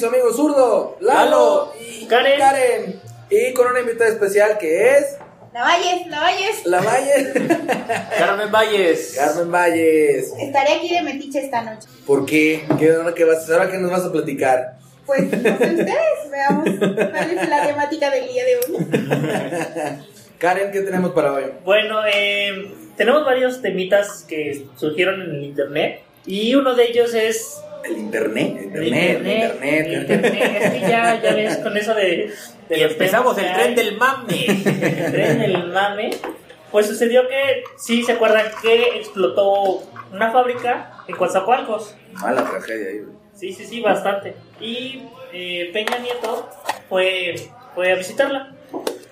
Su amigo zurdo, Lalo y Karen. Karen. Y con una invitada especial que es La Valles, la Valles. la Valle. Carmen Valles. Carmen Valles. Estaré aquí de metiche esta noche. ¿Por qué? ¿Qué vas, ahora qué nos vas a platicar? Pues, no sé ustedes, veamos cuál es la temática del día de hoy. Karen, ¿qué tenemos para hoy? Bueno, eh, tenemos varios temitas que surgieron en el internet y uno de ellos es El internet, el el internet, el el internet. internet. Es que ya, ya ves con eso de... de Y empezamos el tren hay. del mame. el tren del mame. Pues sucedió que, sí, ¿se acuerdan que explotó una fábrica en Coatzacoalcos? Mala tragedia ahí. güey. Sí, sí, sí, bastante. Y eh, Peña Nieto fue, fue a visitarla.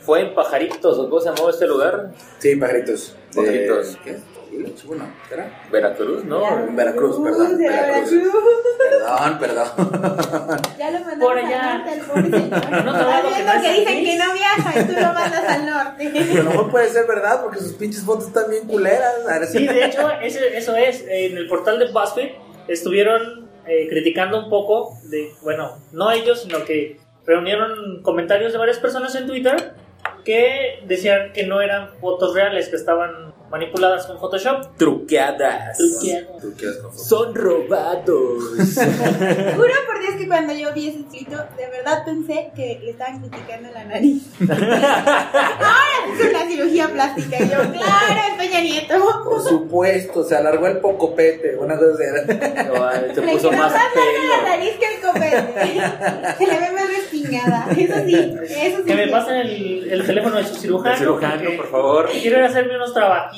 Fue en Pajaritos, ¿o ¿cómo se llamaba este lugar? Sí, pajaritos. De- ¿Qué? Bueno, ¿será? Veracruz, ¿no? En Veracruz, perdón, de Veracruz. Veracruz. Perdón, perdón. Ya lo mandamos Por allá. al norte, al pobre señor. No, no, no, que no dicen que no viaja y tú lo mandas al norte. A lo mejor puede ser verdad porque sus pinches fotos están bien culeras. A ver si- Sí, de hecho, ese- eso es. En el portal de BuzzFeed estuvieron eh, criticando un poco de, bueno, no ellos, sino que reunieron comentarios de varias personas en Twitter que decían que no eran fotos reales, que estaban manipuladas con Photoshop. Truqueadas. Truqueadas. Tú quedas con fotos. Son robados. Juro por Dios que cuando yo vi ese escrito, de verdad pensé que le estaban criticando la nariz. Ahora es una cirugía plástica. Y yo, claro, es Peña Nieto. Por supuesto, se alargó el pocopete. Una cosa era. No, se puso más más larga la pelo. nariz que el copete. Se le ve más respingada. Eso sí, eso sí. Que me pasen el, el teléfono de su cirujano. El cirujano, porque por favor. Quiero hacerme unos trabajitos.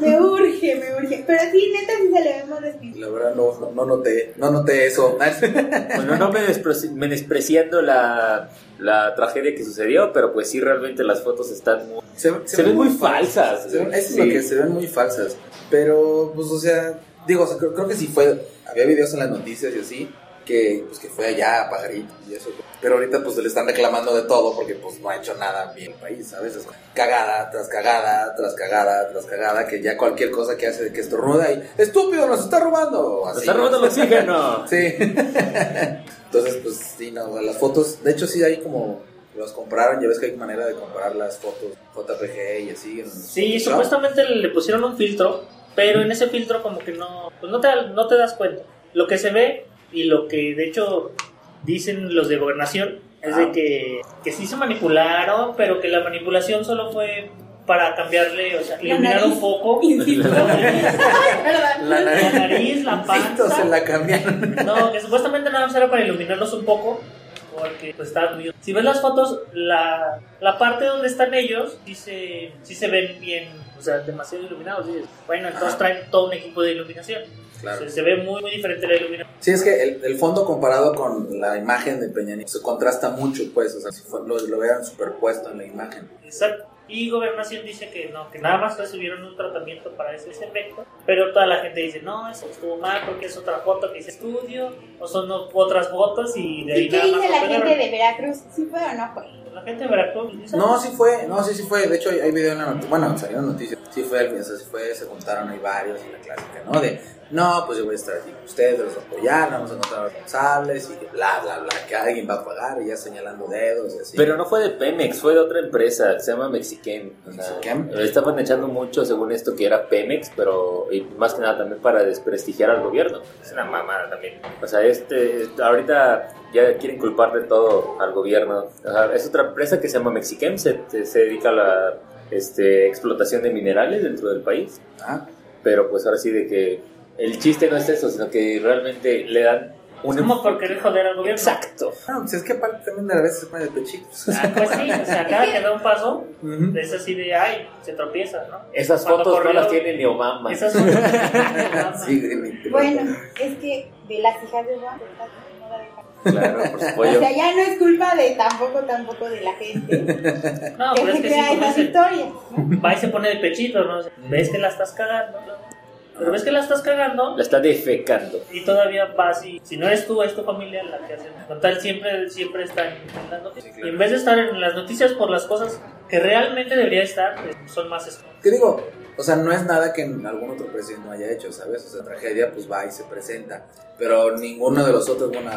Me urge, me urge. Pero sí, neta, sí se le ve más. La verdad, no, no, no noté, no noté eso. Bueno, no menospreci- menospreciando la, la tragedia que sucedió, pero pues sí, realmente las fotos están muy... Se, Se ven muy falsas. Se ven- eso es lo que se ven muy falsas. Pero, pues, o sea, digo, o sea, creo, creo que sí fue. Había videos en las noticias y así. Que, pues, que fue allá a Pajarito y eso. Pero ahorita, pues, le están reclamando de todo porque, pues, no ha hecho nada bien el país, ¿sabes? Es cagada tras cagada, tras cagada, tras cagada. Que ya cualquier cosa que hace de que estornuda y. ¡Estúpido! ¡Nos está robando! ¡Nos Así, está robando el oxígeno! Sí. Entonces, pues sí, no, las fotos, de hecho sí hay como, los compraron, ya ves que hay manera de comprar las fotos JPG y así. Sí, supuestamente le pusieron un filtro, pero en ese filtro como que no, pues no te, no te das cuenta. Lo que se ve y lo que de hecho dicen los de gobernación es Ah. de que, que sí se manipularon, pero que la manipulación solo fue para cambiarle, o sea, iluminar un poco la. La nariz, nariz, la panza. se la cambiaron. No, que supuestamente nada más era para iluminarlos un poco. Porque pues está muy... Si ves las fotos, la, la parte donde están ellos, sí se, sí se ven bien, o sea, demasiado iluminados. Bueno, entonces traen todo un equipo de iluminación. Claro. Se, se ve muy, muy diferente la iluminación. Sí, es que el, el fondo comparado con la imagen de Peña Nieto se contrasta mucho, pues, o sea, si fue- lo, lo vean superpuesto en la imagen. Exacto. Y Gobernación dice que no, que nada más recibieron un tratamiento para ese ese efecto, pero toda la gente dice, no, eso estuvo mal porque es otra foto que dice estudio, o son otras fotos y de ahí ¿Y qué nada más dice la gente de Veracruz? ¿Sí fue o no fue? La gente de Veracruz No, sí fue, no, sí, sí fue. De hecho, hay, hay video en la noticia. Bueno, salieron noticias. Sí fue, o sea, sí fue, se juntaron ahí varios y la clásica, ¿no? De, no, pues yo voy a estar aquí con ustedes, los apoyar, vamos a encontrar responsables y que bla, bla, bla, que alguien va a pagar y ya señalando dedos y así. Pero no fue de Pemex, fue de otra empresa que se llama Mexiquem. O sea, Mexiquem. estaban echando mucho según esto que era Pemex, pero y más que nada también para desprestigiar al gobierno. Es una mamada también. O sea, este, este- ahorita ya quieren culpar de todo al gobierno. O sea, es otra empresa que se llama Mexiquem, se, se, se dedica a la este, explotación de minerales dentro del país. Ah, Pero pues ahora sí de que el chiste no es eso, sino que realmente le dan un... Es como por querer joder al gobierno. Exacto. no, pues es que aparte también de a veces se pone de pechitos. Ah, pues sí, o sea, cada que da un paso, Ujú. es así de, ay, se tropieza, ¿no? Esas Cuando fotos corrió- no las tiene ni Obama. Esas fotos. Sí, ni- Bueno, es que de las hijas de. No dejan. Claro, por O supuesto. sea, ya no es culpa de tampoco, tampoco de la gente No, que pero es que sí, esas historias. ¿no? va y se pone de pechito, ¿no? Ves que la estás cagando, ¿no? Pero ves que la estás cagando La está defecando. y todavía vas y, si no eres tú, es tu familia la que hace. Con tal, siempre, siempre están intentando. Sí, claro. Y en vez de estar en las noticias por las cosas que realmente debería estar, pues, son más escondidas. ¿Qué digo? O sea, no es nada que algún otro presidente no haya hecho, ¿sabes? O sea, tragedia pues va y se presenta. Pero ninguno de los otros, bueno,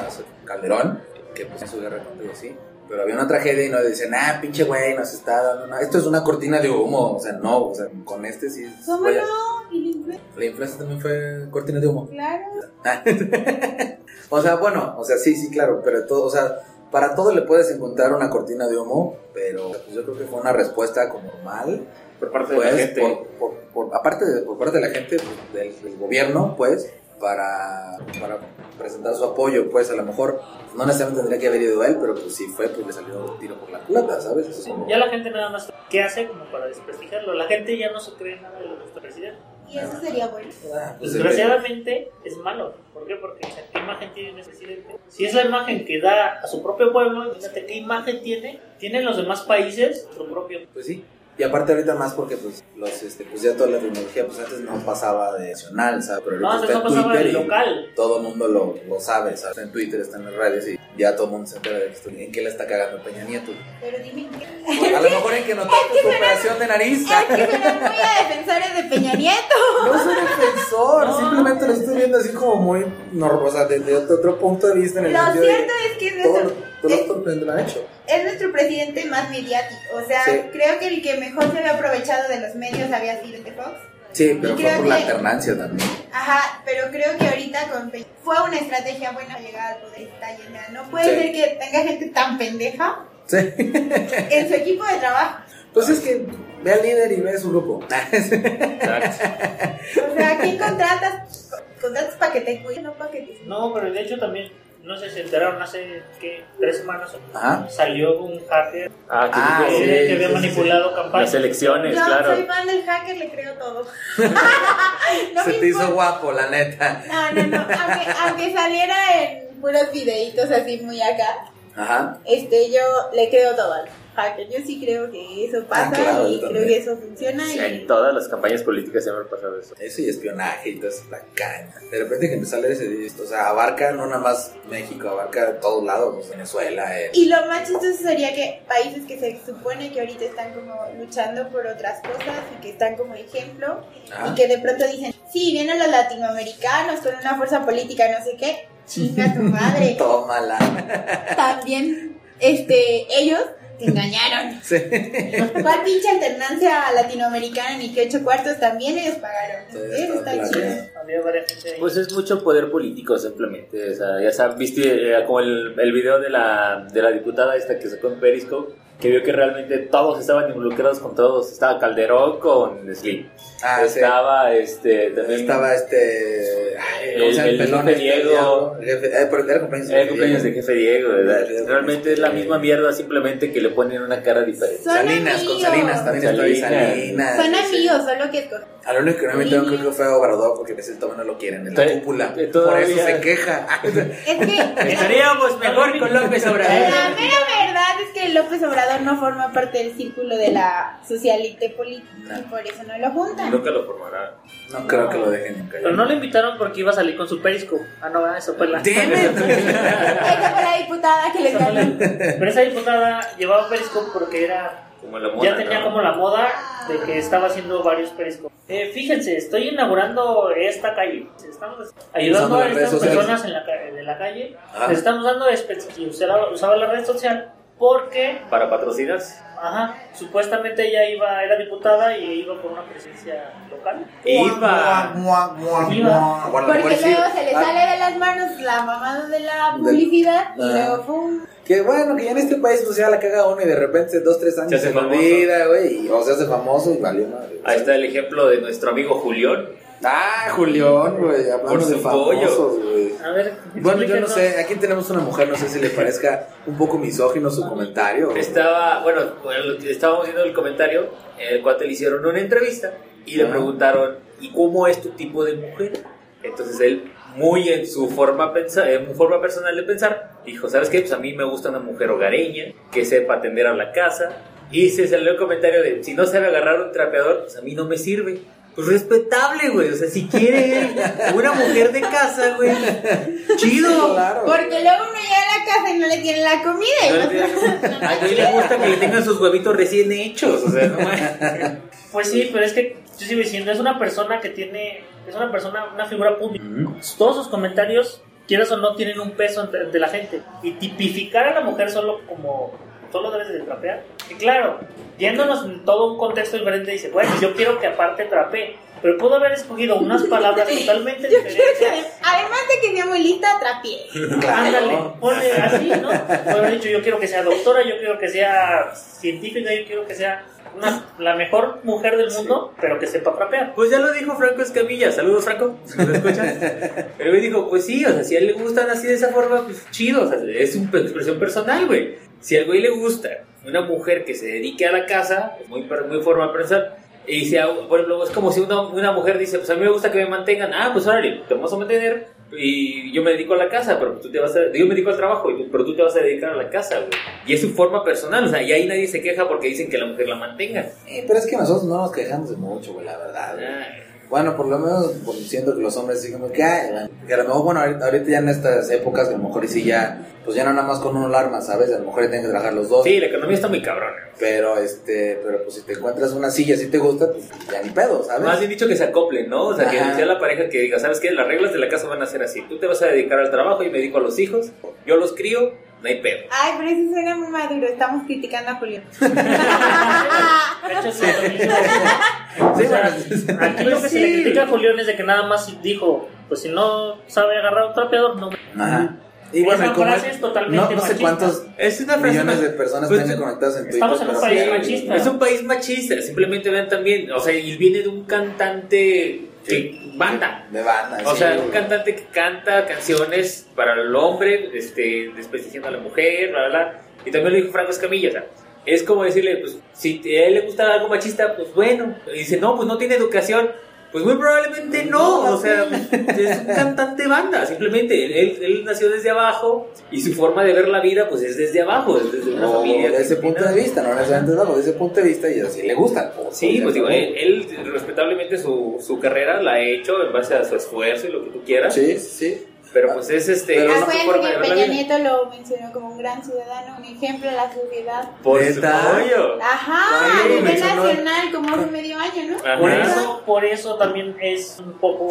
Calderón, que pues en su guerra contra sí. Pero había una tragedia y no decían, ah, pinche güey, nos está dando una... Esto es una cortina de humo. O sea, no, o sea, con este sí... ¿Cómo vaya- no? ¿Y la influencia? La también fue cortina de humo. Claro. o sea, bueno, o sea, sí, sí, claro, pero todo, o sea, para todo le puedes encontrar una cortina de humo, pero pues, yo creo que fue una respuesta como normal, Por parte de pues, la gente. por, por- por- aparte de, por parte de la gente, pues, del, del gobierno, pues, para, para presentar su apoyo, pues, a lo mejor no necesariamente tendría que haber ido él, pero pues si fue, pues le salió un tiro por la culata, ¿sabes? Eso es como- Ya la gente nada más, ¿qué hace como para desprestigiarlo? La gente ya no se cree nada de lo que está presidente. Y eso sería bueno. Ah, pues, Desgraciadamente es malo. ¿Por qué? Porque o sea, ¿qué imagen tiene ese presidente? Si es la imagen que da a su propio pueblo, imagínate qué imagen tiene. Tienen los demás países su propio. Pues sí. Y aparte ahorita más porque pues los este pues ya toda la tecnología pues antes no pasaba de nacional, ¿sabes? Pero No, ahorita no está en pasaba de Twitter y local. todo el mundo lo, lo sabe, ¿sabes? En Twitter está en las redes y ya todo el mundo se entera de esto. ¿En qué le está cagando Peña Nieto? Pero dime qué. A lo mejor en que notaste su operación de nariz. Es que suenan muy a defensores de Peña Nieto. No soy defensor, No. simplemente lo estoy viendo así como muy normal, o sea, desde otro, otro punto de vista en el Lo sentido de cierto es que es todo, nuestro, es, lo han hecho. es nuestro presidente más mediático. O sea, Sí. creo que el que mejor se había aprovechado de los medios había sido el de Fox. Sí, pero fue por la alternancia también. Ajá, pero creo que ahorita con fue una estrategia buena llegar al poder. Está llena. No puede Sí. ser que tenga gente tan pendeja Sí. en su equipo de trabajo. Pues es que ve al líder y ve su grupo. Exacto. O sea, ¿quién contratas? Contratas para que te cuiden, no para que te... No, pero de hecho también, no sé si se enteraron hace, ¿qué? Tres semanas Ajá. salió un hacker Ah, que Ah, que, dijo- sí, que había sí, sí, manipulado Las campañas. elecciones, Yo claro. soy fan del hacker, le creo todo. no Se te hizo importa. guapo, la neta. No, no, no. Aunque, aunque saliera en puros videitos así muy acá, Ajá. este, yo le creo todo al hacker. Yo sí creo que eso pasa Ah, claro, y creo que eso funciona. Sí, y... en todas las campañas políticas siempre ha pasado eso. Eso y espionaje y todo eso, la caña. De repente que me sale ese esto, o sea, abarca no nada más México, abarca todos lados, pues, Venezuela, eh. Y lo más chistoso sería que países que se supone que ahorita están como luchando por otras cosas y que están como ejemplo Ajá. y que de pronto dicen, sí, vienen los latinoamericanos con una fuerza política, no sé qué, chinga tu madre. Tómala. También, este, ellos te engañaron. Sí. ¿Cuál pinche alternancia latinoamericana ni que ocho cuartos también ellos pagaron? Sí, Eso está claro. chido. Pues es mucho poder político simplemente. O sea, ya sabes, viste eh, como el, el video de la, de la diputada esta que sacó en Periscope, que vio que realmente todos estaban involucrados con todos. Estaba Calderón con Slim. Ah, sí. Estaba este también Estaba este. Ay, ¿cómo El- pelón jefe este, Diego. el jefe- eh, pero era cumpleaños de jefe Diego, Realmente es la misma mierda, simplemente que le ponen una cara diferente. Son Salinas, con. Salinas también estoy Salinas. Salinas. Son amigos, solo que escogen. A lo único que no me tengo creo que fue a Obrador porque a veces todavía no lo quieren en la cúpula. Por eso se queja. Es que Estaríamos mejor con López La Obrador. mera verdad es que López Obrador no forma parte del círculo de la socialite política No. y por eso no lo juntan. Nunca lo formará. No creo que lo dejen nunca. Pero no le invitaron porque iba a salir con su periscope. Ah, no, eso fue la. Esa fue la diputada que le la- ganó. Pero esa diputada llevaba periscope porque era Como la moda, ya tenía ¿no? como la moda de que estaba haciendo varios periscopes. Eh, fíjense, estoy inaugurando esta calle. Estamos ayudando a estas personas en la, ca- de la calle. Ajá. Les estamos dando y usaba, usaba la red social porque, Para patrocinas. ajá, supuestamente ella iba, era diputada y iba por una presencia local. Iba. Mua, mua, mua, Iba. mua. Bueno, Porque pues sí. luego se le Ah, sale de las manos la mamada de la publicidad y Ah. luego ¡pum! Que bueno, que ya en este país pues ya la caga uno y de repente dos, tres años Se hace se, olvida, güey. O se hace famoso y valió madre. Ahí está el ejemplo de nuestro amigo Julián. Ah, Julián, güey, hablando Por de su famosos, pollo. güey. A ver, Bueno, yo no sé, aquí tenemos una mujer, no sé si le parezca un poco misógino su comentario. Estaba, bueno, bueno, estábamos viendo el comentario, el cuate le hicieron una entrevista y le preguntaron, ¿y cómo es tu tipo de mujer? Entonces él, muy en su forma, pensa- en forma personal de pensar, dijo, ¿sabes qué? Pues a mí me gusta una mujer hogareña, que sepa atender a la casa. Y se salió el comentario de, si no sabe agarrar un trapeador, pues a mí no me sirve. Pues respetable, güey. O sea, si quiere una mujer de casa, güey. Chido. Claro. Porque luego uno llega a la casa y no le tienen la comida. No tiene- A mí le gusta que le tengan sus huevitos recién hechos. O sea, no mames. Pues sí, pero es que yo sigo diciendo, es una persona que tiene, es una persona, una figura pública. Todos sus comentarios, quieras o no, tienen un peso ante la gente. Y tipificar a la mujer solo como, solo debes de trapear. Y claro, yéndonos en todo un contexto diferente, dice, bueno, yo quiero que aparte trapee. Pero puedo haber escogido unas palabras totalmente Yo quiero que, diferentes. además de que sea muy lista, trapie. Ándale, ponle así, ¿no? Puedo haber dicho, yo quiero que sea doctora, yo quiero que sea científica, yo quiero que sea una- la mejor mujer del mundo, pero que sepa trapear. Pues ya lo dijo Franco Escamilla. Saludos, Franco. si ¿Lo escuchas? Pero me dijo, pues sí, o sea, si a él le gustan así de esa forma, pues chido. O sea, es una expresión personal, güey. Si al güey le gusta una mujer que se dedique a la casa, es muy, muy forma personal. Y si, por ejemplo, es como si una, una mujer dice, pues a mí me gusta que me mantengan. Ah, pues órale, te vamos a mantener. Y yo me dedico a la casa, pero tú te vas a... Yo me dedico al trabajo, pero tú te vas a dedicar a la casa, güey. Y es su forma personal, o sea, y ahí nadie se queja porque dicen que la mujer la mantenga. Eh, pero es que nosotros no nos quejamos de mucho, güey, la verdad. güey. Bueno, por lo menos por, siento que los hombres así como que, ay, que a lo mejor, bueno, ahorita, ahorita ya en estas épocas, que a lo mejor sí ya, pues ya no nada más con uno alarma, ¿sabes? A lo mejor ya tienen que trabajar los dos. Sí, la economía está muy cabrona. Pero, este, pero pues si te encuentras una silla, si te gusta, pues ya ni pedo, ¿sabes? Más bien dicho que se acoplen, ¿no? O sea, que sea la pareja que diga, ¿sabes qué? Las reglas de la casa van a ser así. Tú te vas a dedicar al trabajo y me dedico a los hijos. Yo los crío, no hay pedo. Ay, pero eso suena muy maduro. Estamos criticando a Julio. Sí, O sea, aquí lo que se le critica a Julián es de que nada más dijo, pues si no sabe agarrar un trapeador, no. Ajá. Y Esa bueno, como frase es totalmente no, no sé machista. cuántos Es una frase millones de personas Pues, tengan conectadas en Twitter. estamos en un país sí, machista. Es un país machista, simplemente vean también, o sea, y viene de un cantante de banda. De banda, O sí, sea, un cantante que canta canciones para el hombre, este, desprestigiando a la mujer, bla, bla, bla. Y también lo dijo Franco Escamilla, o sea, es como decirle, pues, si a él le gusta algo machista, pues bueno. Y dice, no, pues no tiene educación. Pues muy probablemente no, o sea, es un cantante banda, simplemente él, él nació desde abajo y su forma de ver la vida pues es desde abajo, es desde una O familia. de que ese punto de vista, no necesariamente de desde ese punto de vista y así le gusta. Sí, pues digo, él, él, respetablemente su, su carrera la ha hecho en base a su esfuerzo y lo que tú quieras, Sí, sí. Pero pues es este Ah, la Peña. Nieto lo mencionó como un gran ciudadano, un ejemplo a la sociedad. Por pollo. Ajá, a nivel nacional, como hace medio año, ¿no? Ajá. Por eso, por eso también es un poco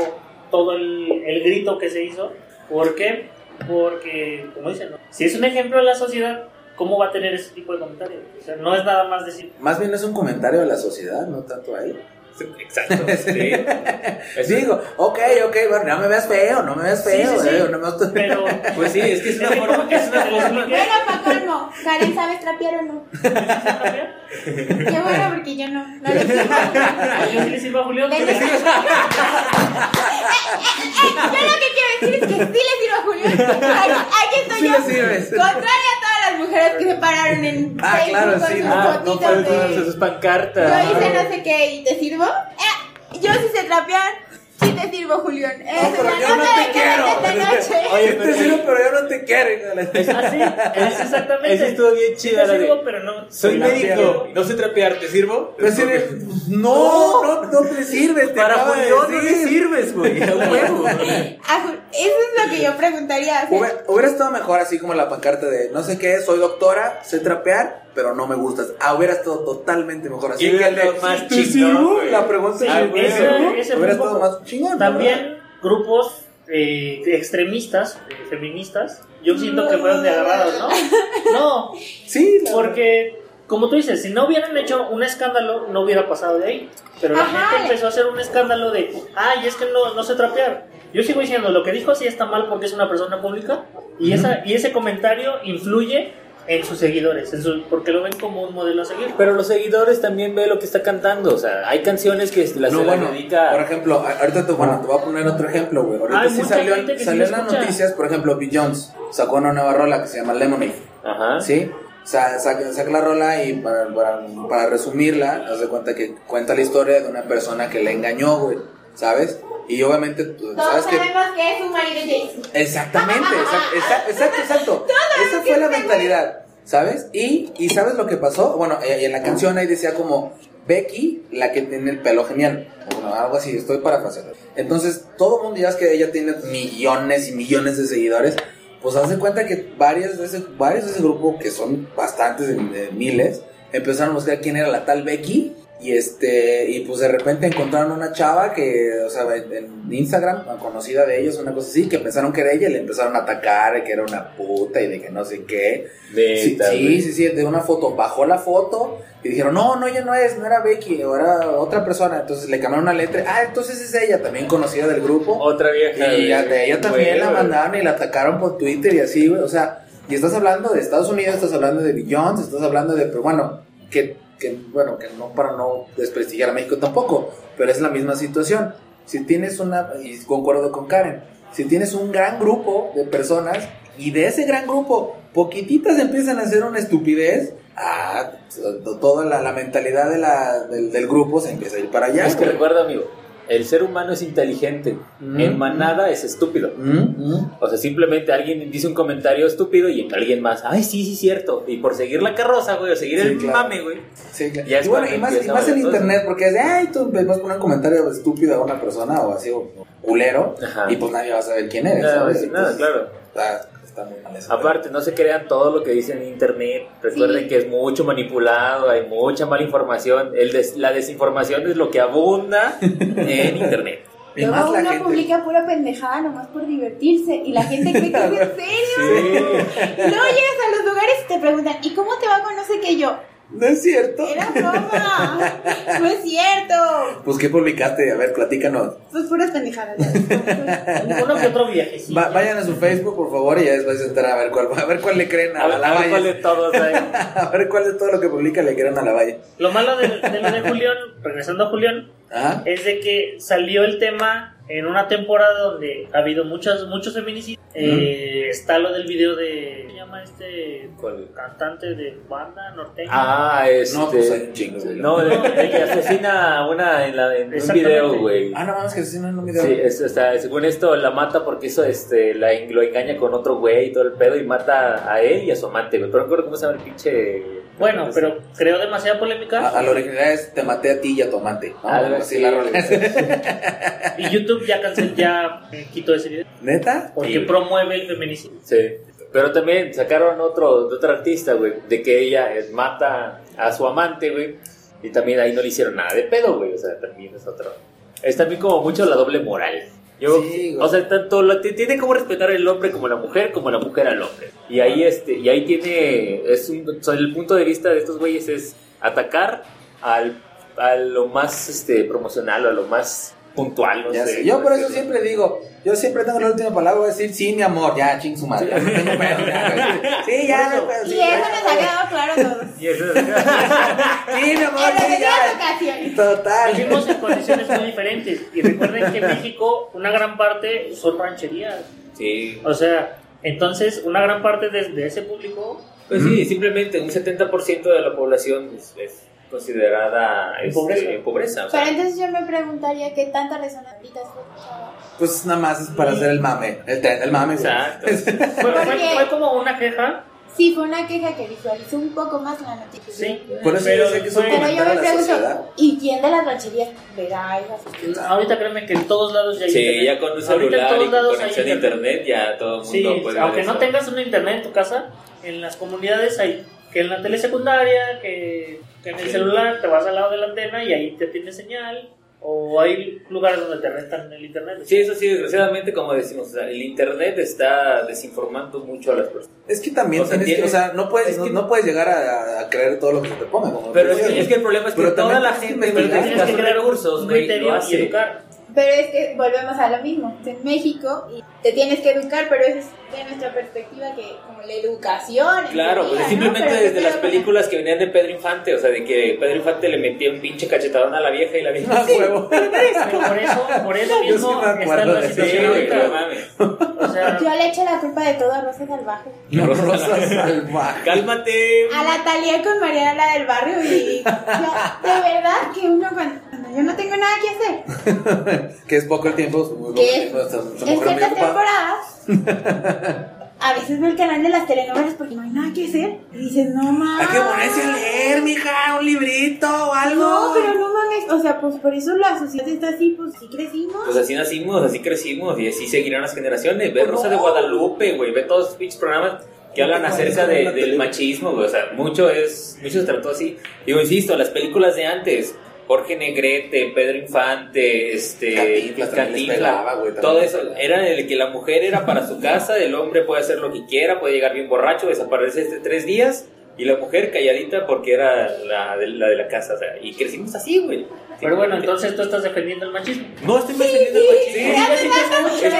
todo el, el grito que se hizo. ¿Por qué? Porque, como dicen, ¿no? si es un ejemplo de la sociedad, ¿cómo va a tener ese tipo de comentarios? O sea, no es nada más decir, Más bien es un comentario de la sociedad, no tanto a él. Exacto. Sí. Es- Digo, ok, ok, bueno, no me veas feo, no me veas Sí, feo, sí, sí. eh, no me pero... Pues sí, es que es una forma, es una forma. Bueno, para colmo, Karen, ¿sabes trapear o no? Qué bueno, porque yo no. No le sirvo. Yo sí le sirvo a Julián. Yo lo que quiero decir es que sí le sirvo a Julio. Aquí, aquí estoy Sí yo. le sirves. Contraria a todas las mujeres que se pararon en Ah, Facebook claro, con sí, sus no, no fotitos pueden de- sus pancartas. Yo hice no sé qué y te sirvo. Eh, yo sí sé trapear. Sí te sirvo, Julián. Pero yo no te quiero. Oye, Te sirvo, pero yo no te quiero. Así, es exactamente. Esa estuvo bien chida, Te sirvo, pero no. Soy médico, no sé trapear, ¿te sirvo? Te sirve- No, no, no te sirves. te Para Julián no le sirves, güey. Eso es lo que yo preguntaría. hubiera estado mejor así como la pancarta de no sé qué, soy doctora, sé trapear, pero no me gustas. Ah, hubiera estado totalmente mejor así. Y de, estado más ¿te chingón. La pregunta Sí, es, Ah, ese- ¿no? ese hubiera estado más chingón. ¿no? También grupos eh, extremistas, eh, feministas, yo siento que fueron de agarrados, ¿no? No, Sí, porque como tú dices, si no hubieran hecho un escándalo, no hubiera pasado de ahí. Pero la Ajá. gente empezó a hacer un escándalo de, ay, es que no, no sé trapear. Yo sigo diciendo, lo que dijo sí está mal porque es una persona pública y, esa, y ese comentario influye en sus seguidores, en su- porque lo ven como un modelo a seguir. Pero los seguidores también ven lo que está cantando. O sea, hay canciones que las No, bueno, dedica. por ejemplo, ahorita te, bueno, te voy a poner otro ejemplo, güey. Ahorita Hay sí mucha salió, gente que sí salió en las noticias, por ejemplo, Bill Jones sacó una nueva rola que se llama Lemonade. Ajá. ¿Sí? Sa- saca, saca la rola y para, para, para resumirla, haz de cuenta que cuenta la historia de una persona que le engañó, güey, ¿sabes? Y obviamente, tú Todos ¿sabes que sabemos que es un marido Jason. Exactamente, exacto, exacto, exacto. Esa fue la mentalidad, ¿sabes? Y, y ¿sabes lo que pasó? Bueno, eh, en la canción ahí decía como Becky, la que tiene el pelo genial, bueno, algo así, estoy parafraseando. Entonces, todo el mundo ya es que ella tiene millones y millones de seguidores, pues hace cuenta que varios de ese, varios de ese grupo, que son bastantes, de, de miles, empezaron a buscar quién era la tal Becky Y este, y pues de repente encontraron una chava que, o sea, en, Instagram, conocida de ellos, una cosa así, que pensaron que era ella y le empezaron a atacar, que era una puta y de que no sé qué. Sí, sí, sí, sí, de una foto. Bajó la foto y dijeron, no, no, ella no es, no era Becky, o era otra persona. Entonces le cambiaron una letra. Ah, entonces es ella, también conocida del grupo. Otra vieja. Y a- de ella también la mandaron y la atacaron por Twitter y así, güey. O sea, y estás hablando de Estados Unidos, estás hablando de Billions, estás hablando de, pero bueno, que, que, bueno, que no para no desprestigiar a México tampoco, pero es la misma situación. Si tienes una, y concuerdo con Karen, si tienes un gran grupo de personas y de ese gran grupo, poquititas empiezan a hacer una estupidez, ah, toda la, la mentalidad de la, del, del grupo se empieza a ir para allá. Es que recuerda, amigo, el ser humano es inteligente. Mm. En manada es estúpido. Mm. O sea, simplemente alguien dice un comentario estúpido y alguien más, ay, sí, sí, cierto. Y por seguir la carroza, güey, o seguir Sí, el claro. mame, güey. Sí, claro. Y bueno, cuando y más, y más en internet, porque es de, ay, tú vas a poner un comentario estúpido a una persona o así, o o culero, Ajá. y pues nadie va a saber quién eres. Nada, ¿sabes? Entonces, claro. Está, está muy mal eso. Aparte, no se crean todo lo que dicen en internet. Recuerden Sí. que es mucho manipulado, hay mucha mala información. El des- la desinformación es lo que abunda en internet. Y más Luego la uno gente. publica pura pendejada nomás por divertirse y la gente cree que es en serio. Luego llegas a los lugares y te preguntan, ¿y cómo te va con no sé qué yo? No es cierto. Era broma. No es cierto. Pues, ¿qué publicaste? A ver, platícanos. Pues puras pendejadas. Uno que otro viaje. Va- vayan a su Facebook, por favor, y ya después se entera a ver cuál, a ver cuál le creen a, la a ver cuál de valla. todos hay. A ver cuál de todo lo que publica le creen a la valla. Lo malo de, de lo de Julián, regresando a Julián, es de que salió el tema en una temporada donde ha habido muchos, muchos feminicidios. Eh, está lo del video de. ¿Cómo se llama este ¿Cuál? cantante de banda norteña? Ah, este. No, pues hay un. No, el, el que asesina a una en, la, en un video, güey. Ah, no mames, que si no, no me dio. Sí, es, o sea, según esto la mata porque eso este, la, lo engaña con otro güey y todo el pedo y mata a él y a su amante, güey. Pero no recuerdo cómo se llama el pinche. Bueno, pero creó demasiada polémica. A, a la originalidad es te maté a ti y a tu amante. ¿no? Algo Así así, la. Y YouTube ya canceló, ya quitó ese video. ¿Neta? Porque Sí. promueve el feminicidio. Sí. Pero también sacaron otro de otro artista, güey, de que ella eh, mata a su amante, güey. Y también ahí no le hicieron nada de pedo, güey. O sea, también es otro. Es también como mucho la doble moral. Yo, Sí, o sea, tanto lo, t- tiene como respetar el hombre como la mujer, como la mujer al hombre. Y ahí este, y ahí tiene, es un, o sea, el punto de vista de estos güeyes es atacar al, a lo más este promocional o a lo más puntual, no Ya sé. sé. Yo por eso siempre digo, yo siempre tengo la última palabra, voy a decir, sí, mi amor, ya, ching su madre. ya, no tengo pedo, ya. Sí, ya, no pedo, Y sí, eso nos ha quedado claro a todos. Y eso Sí, mi amor, sí, ya. ocasiones. Total. Vivimos en condiciones muy diferentes. Y recuerden que en México, una gran parte son rancherías. sí. O sea, entonces, una gran parte de, de ese público. Pues sí, simplemente un 70% de la población es, es considerada este, pobreza. pobreza, o sea, Pero entonces yo me preguntaría qué tanta resonancia escuchaba. Pues nada más es para hacer el mame, el del mame. Exacto. Fue, fue- Porque- fue como una queja. Sí, fue una queja que visualizó un poco más la noticia. Sí. Por eso Pero yo sé que fue- Pero yo me pregunto, ¿y quién de las rancherías verá esas Ahorita créanme que en todos lados ya hay Sí, internet. ya con un celular y con conexión a internet ya todo el mundo Sí, puede ver aunque eso. no tengas un internet en tu casa, en las comunidades hay que en la tele secundaria, que, que en el celular te vas al lado de la antena y ahí te tiene señal, o hay lugares donde te rentan el internet. Sí, eso sí, desgraciadamente, como decimos, o sea, el internet está desinformando mucho a las personas. Es que también O sea, tienes que, tienes- o sea, no puedes, es no, que- no puedes llegar a, a creer todo lo que se te ponga. Como Pero es que, que el problema es que Pero toda también la tienes que gente güey, Tienes que crear lo y educar. Pero es que volvemos a lo mismo. Es en México y te tienes que educar, pero eso es de nuestra perspectiva que como la educación. Claro, teoría, pues simplemente desde las películas que venían de Pedro Infante, o sea, de que Pedro Infante le metía un pinche cachetadón a la vieja y la vieja... Ah, huevo. Pero por eso, por eso Yo sí mismo está en la Sí, situación ahorita. mames. O sea, Yo le echo la culpa de todo a Rosa Salvaje. No, Rosa Salvaje. Cálmate. A la Talía con Mariana del barrio y yo, de verdad que uno cuando yo no tengo nada que hacer, que es poco el tiempo. nuestra en ciertas temporadas, a veces veo el canal de las telenovelas porque no hay nada que hacer y dices, no mames. Hay que ponerse a leer, mija, un librito o algo. No, pero no mames, o sea, pues por eso la sociedad está así, pues sí crecimos. Pues así nacimos, así crecimos y así seguirán las generaciones. Ve Rosa no. de Guadalupe, güey, ve todos esos pinches programas que hablan acerca de- del machismo, güey. O sea, mucho es, mucho se trató así. Digo, insisto, las películas de antes, Jorge Negrete, Pedro Infante, este, Cantinflas pelaba, todo eso, era el que la mujer era para su casa, el hombre puede hacer lo que quiera, puede llegar bien borracho, desaparecer este tres días, y la mujer calladita porque era la de la, de la casa, o sea, y crecimos así, güey. Pero bueno, entonces tú estás defendiendo el machismo. No estoy defendiendo el machismo.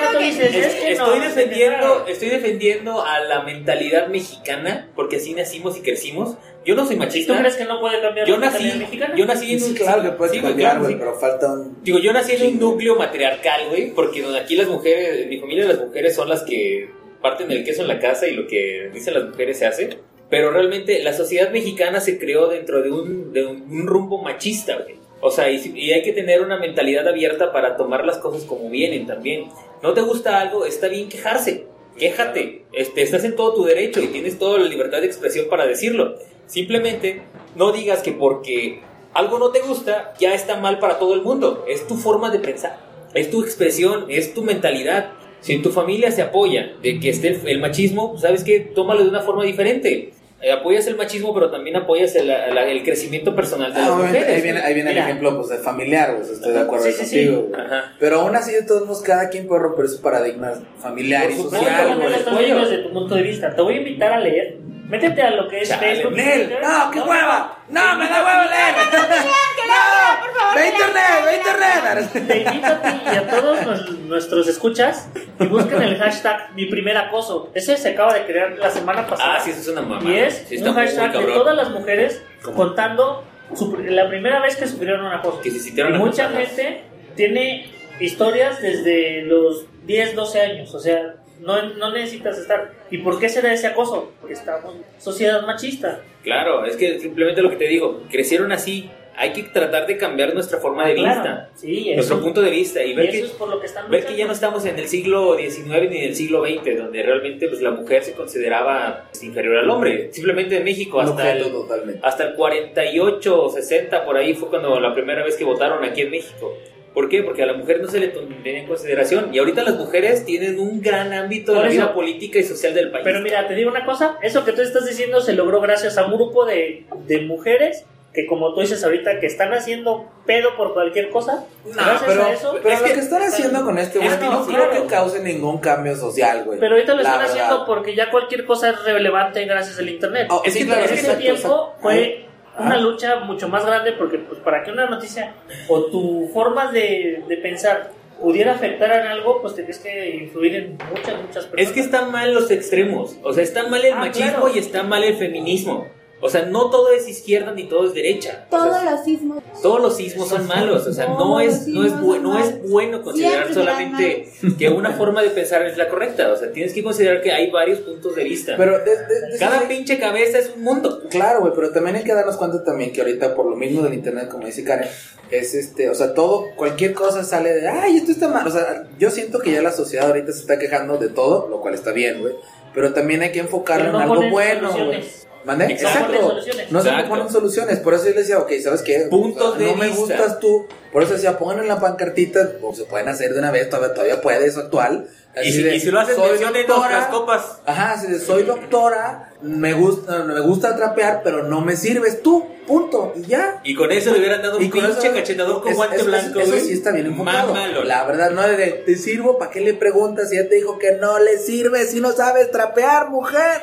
Rato, Estoy- estoy defendiendo, estoy defendiendo a la mentalidad mexicana porque así nacimos y crecimos. Yo no soy ¿Y machista. tú crees que no puede cambiar Yo la nací, mexicana? yo nací en Sí, un claro que sí, güey, cambiar, claro, güey, sí. pero falta un... Digo, yo nací en un núcleo matriarcal, güey, porque donde aquí las mujeres, en mi familia las mujeres son las que parten el queso en la casa y lo que dicen las mujeres se hace. Pero realmente la sociedad mexicana se creó dentro de un, de un, un rumbo machista, güey. O sea, y, y hay que tener una mentalidad abierta para tomar las cosas como vienen también. No te gusta algo, está bien quejarse. Quéjate. Este, estás en todo tu derecho y tienes toda la libertad de expresión para decirlo. Simplemente no digas que porque algo no te gusta ya está mal para todo el mundo. Es tu forma de pensar, es tu expresión, es tu mentalidad. Si en tu familia se apoya de que esté el, el machismo, pues, ¿sabes qué? Tómalo de una forma diferente. Eh, apoyas el machismo, pero también apoyas el, la- el crecimiento personal de Ah, las mujeres. ahí viene, ahí viene el ejemplo pues, de familiar, pues, estoy de acuerdo Sí, ahí sí, sí. contigo. Pero aún así, de todos modos, cada quien puede romper su paradigma familiar Por y supuesto, No, social, no, no, desde tu punto de vista. Te voy a invitar a leer. Métete a lo que es Chale, Facebook. Nel, no, qué hueva. No, me da hueva leer. lea, por favor, Ve internet, ve internet. Te invito a ti y a todos nos- nuestros escuchas y busquen el hashtag mi primer acoso. Ese se acaba de crear la semana pasada. Ah, sí, eso es una mamá. Y es Sí, un hashtag de todas las mujeres contando su la primera vez que sufrieron un acoso. Que se sintieron Y mucha gente tiene historias desde los 10, 12 años. O sea, no, no necesitas estar. ¿Y por qué será ese acoso? Porque estamos en sociedad machista. Claro, es que simplemente lo que te digo, crecieron así. Hay que tratar de cambiar nuestra forma de vista, Claro, sí, nuestro punto de vista y ver eso que es por lo que están ver que ya no estamos en el siglo XIX ni en el siglo XX, donde realmente pues, la mujer se consideraba pues, inferior al hombre. Simplemente en México hasta el, objeto totalmente. hasta el 48 o 60 por ahí fue cuando la primera vez que votaron aquí en México. ¿Por qué? Porque a la mujer no se le tenía en consideración y ahorita las mujeres tienen un gran ámbito de la vida política y social del país. Pero mira, te digo una cosa, eso que tú estás diciendo se logró gracias a un grupo de, de mujeres que como tú dices ahorita, que están haciendo pedo por cualquier cosa. No, gracias pero, a eso. pero es lo que- que están haciendo con este güey Es no no, creo claro. que cause ningún cambio social, güey. Pero ahorita lo están verdad. haciendo porque ya cualquier cosa es relevante gracias al internet. Oh, es sí, que claro, en ese exacto, tiempo exacto. fue. Una lucha mucho más grande porque pues, para que una noticia o tu forma de, de pensar pudiera afectar en algo, pues tenías que influir en muchas, muchas personas. Es que están mal los extremos. O sea, está mal el Ah, machismo claro. y está mal el feminismo. O sea, no todo es izquierda ni todo es derecha. O sea, Todos los sismos. todos los sismos son malos. O sea, no es, no es, bu- no es bueno considerar Siempre solamente que una forma de pensar es la correcta. O sea, tienes que considerar que hay varios puntos de vista. Pero de- de- de- Cada sí, pinche cabeza es un mundo. Claro, güey, pero también hay que darnos cuenta también que ahorita por lo mismo del internet, como dice Karen, es este, o sea, todo, cualquier cosa sale de, ay, esto está mal. O sea, yo siento que ya la sociedad ahorita se está quejando de todo, lo cual está bien, güey. Pero también hay que enfocarlo no en algo bueno, güey. ¿Mande? Exacto. No se Exacto. ponen soluciones. Por eso yo les decía, ok, ¿sabes qué? Puntos O sea, de No me vista. gustas tú. Por eso decía, pongan en la pancartita, o se pueden hacer de una vez, todavía, todavía puede, es actual. Y si, de, y si lo haces, doctora, nuestras copas. Ajá, de, soy doctora, me gusta, me gusta trapear, pero no me sirves tú, punto, y ya. Y con eso le hubieran dado un Y con pinche eso- cachetador con es- guante es- blanco. Eso güey. sí está bien enfocado. Mámalo. La verdad, no de, te sirvo, ¿para qué le preguntas si ya te dijo que no le sirve si no sabes trapear, mujer?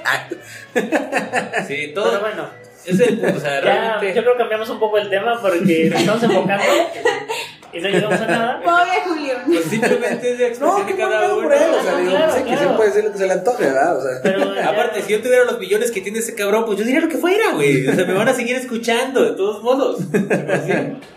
Sí, Pero todo. bueno, Ese es el punto. O sea, ya, realmente. yo creo que cambiamos un poco el tema porque nos estamos enfocando y no llegamos a nada. Pobre Julio. Pues simplemente es de expresión No, de cada uno. o sea, digo, claro, que claro. sí puede decir lo que se le antoje, ¿verdad? O sea, Pero Aparte, si yo tuviera los millones que tiene ese cabrón, pues yo diría lo que fuera, güey. O sea, me van a seguir escuchando, de todos modos.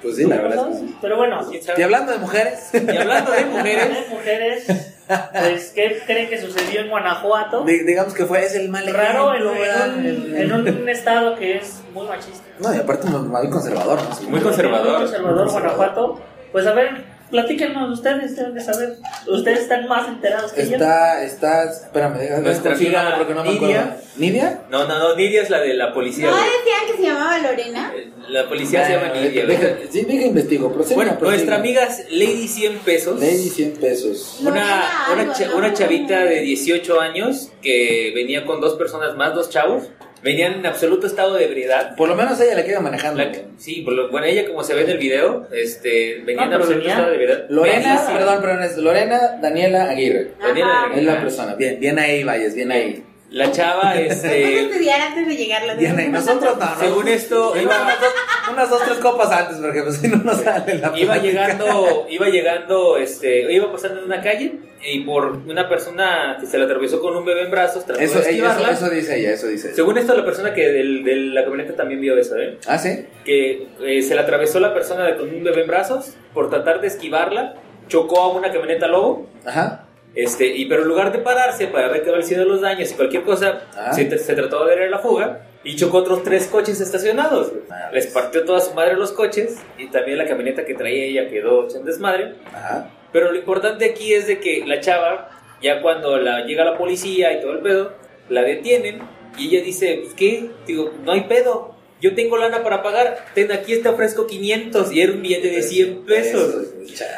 Pues sí, la verdad es que sí. Pero bueno. Y hablando de mujeres, Y hablando de mujeres, mujeres, mujeres, pues, ¿qué creen que sucedió en Guanajuato? di- digamos que fue, es el mal Raro en, en El- en un estado que es muy machista. No, y aparte muy, muy conservador, ¿no? Sí. Muy conservador. Muy conservador, Guanajuato. Pues a ver, platíquenos ustedes, deben de saber. Ustedes están más enterados que yo. Está, está, espérame, déjame Nuestra amiga porque no me Nidia. acuerdo. ¿Nidia? no, no, no, Nidia es la de la policía, ¿No güey. decían que se llamaba Lorena? La policía se llama Nidia, güey. deja- Sí, deja investigo, prosigue, Bueno, prosigue. nuestra amiga es Lady 100 pesos. Lady 100 pesos. Una, Lorena una, algo, cha- ¿no? una chavita de 18 años que venía con dos personas más, dos chavos. Venían en absoluto estado de ebriedad. Por lo menos ella la queda manejando. La- sí, por lo- bueno, ella como se ve en el video, este, venía en No, pero absoluto venía- estado de ebriedad. Lorena, perdón, perdón, es Lorena Daniela Aguirre. Daniela Ajá. Es la persona. Bien, bien ahí, Valles, bien ahí. La chava, este, estudiar antes de llegar la. Nosotros no, no. según esto, Iba unas dos, unas dos, tres copas antes, porque pues, si no nos sale la iba plática. llegando, iba llegando, este, iba pasando en una calle y por una persona que se le atravesó con un bebé en brazos, trató Eso, de eso, esquivarla. eso dice ella, eso dice ella. Según esto, la persona que del, de la camioneta también vio eso, ¿eh? Ah, sí. que eh, se le atravesó la persona con un bebé en brazos por tratar de esquivarla, chocó a una camioneta lobo, Ajá. Este, y pero en lugar de pararse para ver qué habían sido los daños y cualquier cosa, Ah. se, se trató de dar la fuga y chocó otros tres coches estacionados. Ah, Les pues. partió toda su madre los coches y también la camioneta que traía ella quedó en desmadre. Ajá. Pero lo importante aquí es de que la chava, ya cuando la, llega la policía y todo el pedo, la detienen y ella dice, pues, ¿qué? Digo, no hay pedo. Yo tengo lana para pagar. Ten, aquí te ofrezco 500 y era un billete de 100 pesos.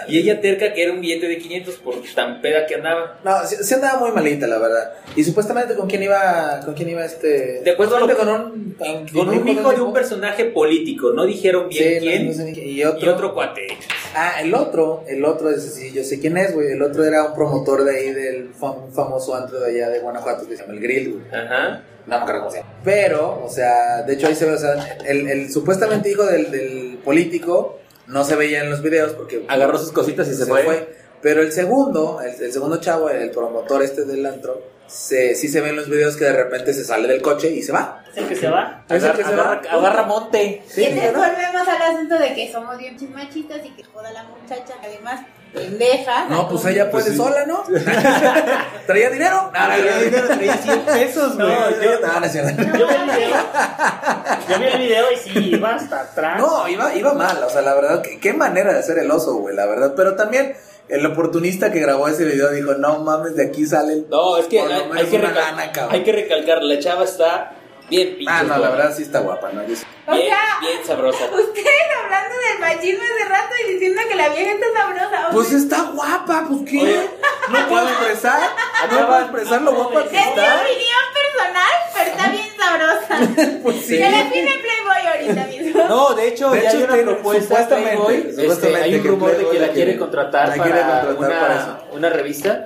Y ella terca que era un billete de 500 por tan peda que andaba. No, sí andaba muy malita, la verdad. Y supuestamente con quién iba, con quién iba este. De acuerdo a lo que- con un, Con un hijo de un personaje político, no dijeron bien Sí, quién. no sé y otro. Y otro cuate. Ah, el otro, el otro, ese sí, yo sé quién es, güey. El otro era un promotor de ahí del fam- famoso antro de allá de Guanajuato que se llama El Grill, güey. Ajá. No me acuerdo cómo se llama. Pero, o sea, de hecho ahí se ve, o sea, el, el supuestamente hijo del, del político no se veía en los videos porque Agarró sus cositas y se, fue. Pero el segundo, el, el segundo chavo, el promotor este del antro, se, sí se ve en los videos que de repente se sale del coche y se va. Es el que se va. Es el que se va. Agarra, monte. Sí, y entonces volvemos al asunto de que somos bien chismachistas y que joda la muchacha, además, pendeja. No, pues ella puede sola, ¿no? ¿Traía dinero? No, no, no, Traía 100 pesos, No, güey. yo- no, no. Yo vi el video. Yo vi el video y sí, iba hasta atrás. No, iba, iba mal, o sea, la verdad, qué manera de hacer el oso, güey, la verdad. Pero también el oportunista que grabó ese video dijo, no mames, de aquí salen... No, es que hay, hay que una recal- lana, cabrón. hay que recalcar, la chava está bien pinche. Ah, no, la guapa. verdad sí está guapa, ¿no? Yo sí- O Bien, sea, bien sabrosa. ustedes hablando del machismo hace rato y diciendo que la vieja está sabrosa. o Pues está guapa, pues qué. Oye, no puedo expresar, no puedo expresar lo guapa que es mi está. opinión personal, pero está bien sabrosa. Pues sí. Se la tiene Playboy ahorita mismo. No, de hecho, De ya hecho, hay una propuesta supuestamente, Playboy, este, supuestamente hay un que rumor de que la la quiere quiere- contratar, la para, quiere contratar una, para una revista.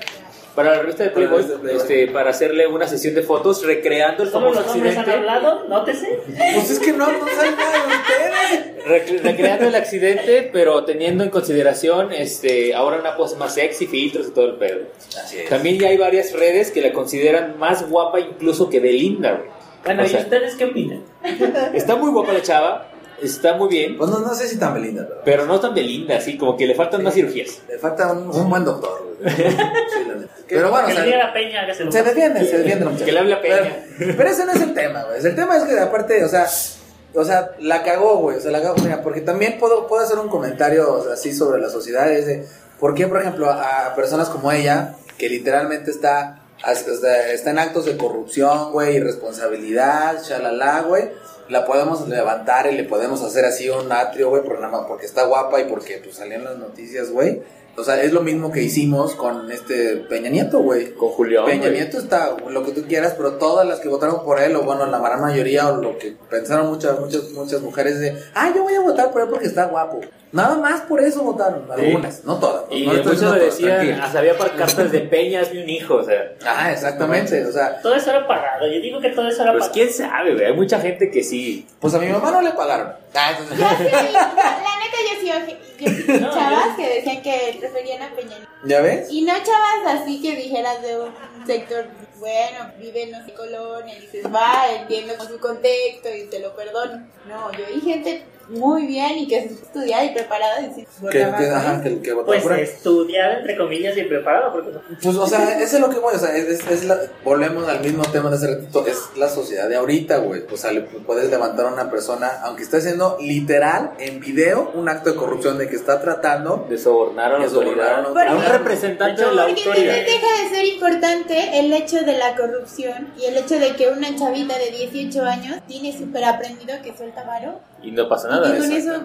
Para la revista de Para la Playboy, de Playboy. este, para hacerle una sesión de fotos recreando el famoso los hombres han accidente. hablado, nótese. Pues es que no, no saben nada de ustedes. Rec- recreando el accidente, pero teniendo en consideración este, ahora una pose más sexy, filtros y todo el pedo. Así es. También ya hay varias redes que la consideran más guapa incluso que Belinda, güey. Bueno, O sea, ¿y ustedes qué opinan? Está muy guapa la chava, está muy bien, Pues no, no sé si tan Belinda, pero pero no tan Belinda, así como que le faltan más cirugías. le falta un, un buen doctor. güey. Sí. Pero bueno, o que sea, le a Peña. Se defiende, se defiende la muchacha. Que le hable a Peña. Pero, pero ese no es el tema, güey. El tema es que aparte, o sea, o sea, la cagó, güey. O sea, la cagó, mira, porque también puedo, puedo hacer un comentario o sea, así sobre la sociedad. Es de, ¿por qué, por ejemplo, a, a personas como ella, que literalmente está, o está en actos de corrupción, güey, irresponsabilidad, shalala, güey, la podemos levantar y le podemos hacer así un atrio, güey, nada más porque está guapa y porque pues salían las noticias, güey. O sea, es lo mismo que hicimos con este Peña Nieto, güey. Con Julián. Peña. Nieto está lo que tú quieras, pero todas las que votaron por él, o bueno, la gran mayoría, o lo que pensaron muchas, muchas, muchas mujeres de, ah, yo voy a votar por él porque está guapo. Nada más por eso votaron, algunas, no todas. Y no de muchos todas, decían, hasta había par- cartas de Peña, hazme un hijo, o sea. Ah, exactamente, o sea, Todo eso era pagado. Yo digo que todo eso era Pues pagado. quién sabe, güey. Hay mucha gente que sí. pues a mi mamá no le pagaron. Ah, entonces, Yo sí, la, neta yo sí, yo No, chavas que decían que preferían a Peña. ¿Ya ves? Y no chavas así que dijeras de un sector, bueno, vive en no sé colonia, y dices, va, entiendo con su contexto y te lo perdono. No, yo vi gente muy bien y que es estudiada y preparada y sí, Que, que, ajá, que, que Pues estudiar, entre comillas, y preparado. Porque Pues, o sea, eso es lo que voy, o sea, es, es- es la, volvemos al mismo tema de hace ratito, es la sociedad de ahorita, güey. O sea, le puedes levantar a una persona, aunque esté haciendo literal, en video, un acto de corrupción de que está tratando De sobornar a la de sobornar a un representante de la Porque autoridad. entonces deja de ser importante el hecho de la corrupción y el hecho de que una chavita de 18 años tiene súper aprendido que suelta varo. Y no pasa Y nada. con eso-.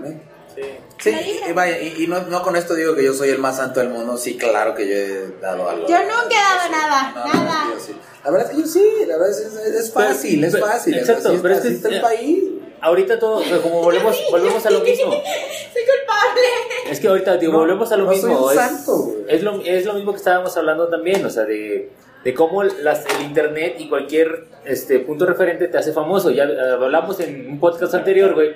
Sí. Sí, y vaya, y, y no, no con esto digo que yo soy el más santo del mundo, sí, claro que yo he dado algo. Yo nunca he dado nada, No, nada. no, yo sí. La verdad es que yo sí, la verdad es, es, es fácil, es fácil. exacto, así pero está, es que- está el país. Ahorita todo, o sea, como volvemos, volvemos a lo mismo. Soy culpable. Es que ahorita, digo, No, volvemos a lo no soy mismo. un es, santo, es, lo, es lo mismo que estábamos hablando también, o sea, de, de cómo las, el internet y cualquier este, punto referente te hace famoso. Ya hablamos en un podcast anterior, güey,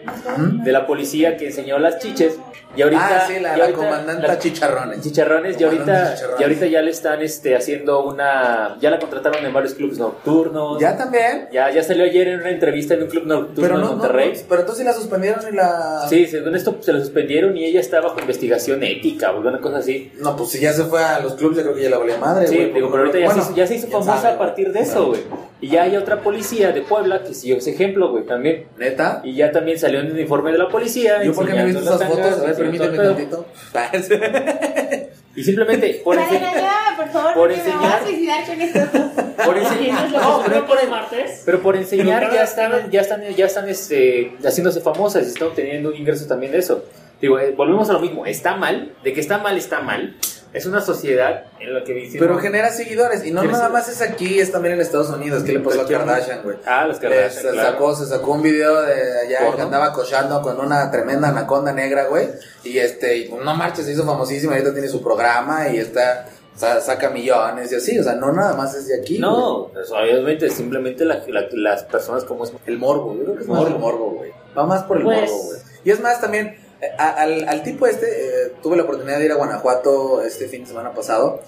de la policía que enseñó las chiches. Y ahorita, ah, sí, la, y la ahorita- comandante la- Chicharrones. Chicharrones y ahorita, Chicharrones. y ahorita ya le están este, haciendo una. Ya la contrataron en varios clubes nocturnos. Ya también. Ya, ya salió ayer en una entrevista en un club nocturno Pero en no, Monterrey. no, pero entonces sí la suspendieron y la. Sí, según esto se la suspendieron y ella está bajo investigación ética o alguna cosa así. No, pues si ya se fue a los clubes, yo creo que ya la valía madre, Sí, digo, pero ahorita ya, Bueno, ya se hizo famosa sabe, a partir de eso, güey. Y ya hay otra policía de Puebla que siguió ese ejemplo, güey, también. ¿Neta? Y ya también salió en el uniforme de la policía. ¿Yo por qué no he visto esas las fotos? A ver, tangas, permíteme tantito. Y simplemente por, enseñar ya, por favor, por porque me voy a enseñar- suicidar con esto. por ¿Tienes enseñar, no, pero por el martes? Pero por enseñar ya están, ya están, ya están este, haciéndose famosas y están obteniendo ingresos también de eso. Digo, eh, volvemos a lo mismo. Está mal, de que está mal, está mal. Es una sociedad en la que vivimos. Pero genera seguidores. Y no nada más es aquí, es también en Estados Unidos. ¿Qué le pasó a Kardashian, güey? Ah, los Le- Kardashian, se, claro. sacó, se sacó un video de allá que andaba cochando con una tremenda anaconda negra, güey. Y este, y, no marches, se hizo famosísima. Ahorita tiene su programa y está, sa- saca millones y así. O sea, no nada más es de aquí. No, pues, obviamente, simplemente la- la- las personas como es. El morbo, yo creo que es más Morbo. el morbo, güey. Va más por el Pues- morbo, güey. Y es más también, eh, al, al tipo este, eh, tuve la oportunidad de ir a Guanajuato este fin de semana pasado.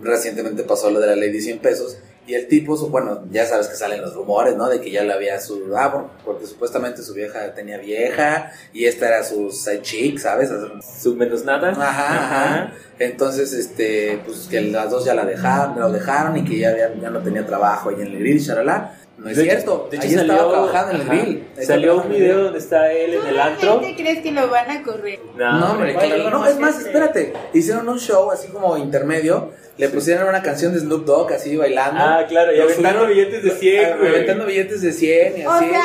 Recientemente pasó lo de la ley de 100 pesos. Y el tipo, su- bueno, ya sabes que salen los rumores, ¿no? De que ya le había su. Ah, bueno, porque supuestamente su vieja tenía vieja y esta era su side chick, ¿sabes? Su menos nada. Ajá, ajá. Entonces, este, pues que las dos ya la dejaron, lo dejaron y que ya, ya, ya no tenía trabajo ahí en el grill, charalá. No es De cierto, de hecho ahí salió, estaba trabajando en el grill. Salió un video donde está él en el antro. ¿Qué crees que lo van a correr? No, hombre, Vaya, claro. no, no, es más, espérate. Hicieron un show así como intermedio. Le pusieron una canción de Snoop Dogg así bailando. Ah, claro, y aventando billetes de 100, ah, güey. Aventando billetes de 100 y O así. sea,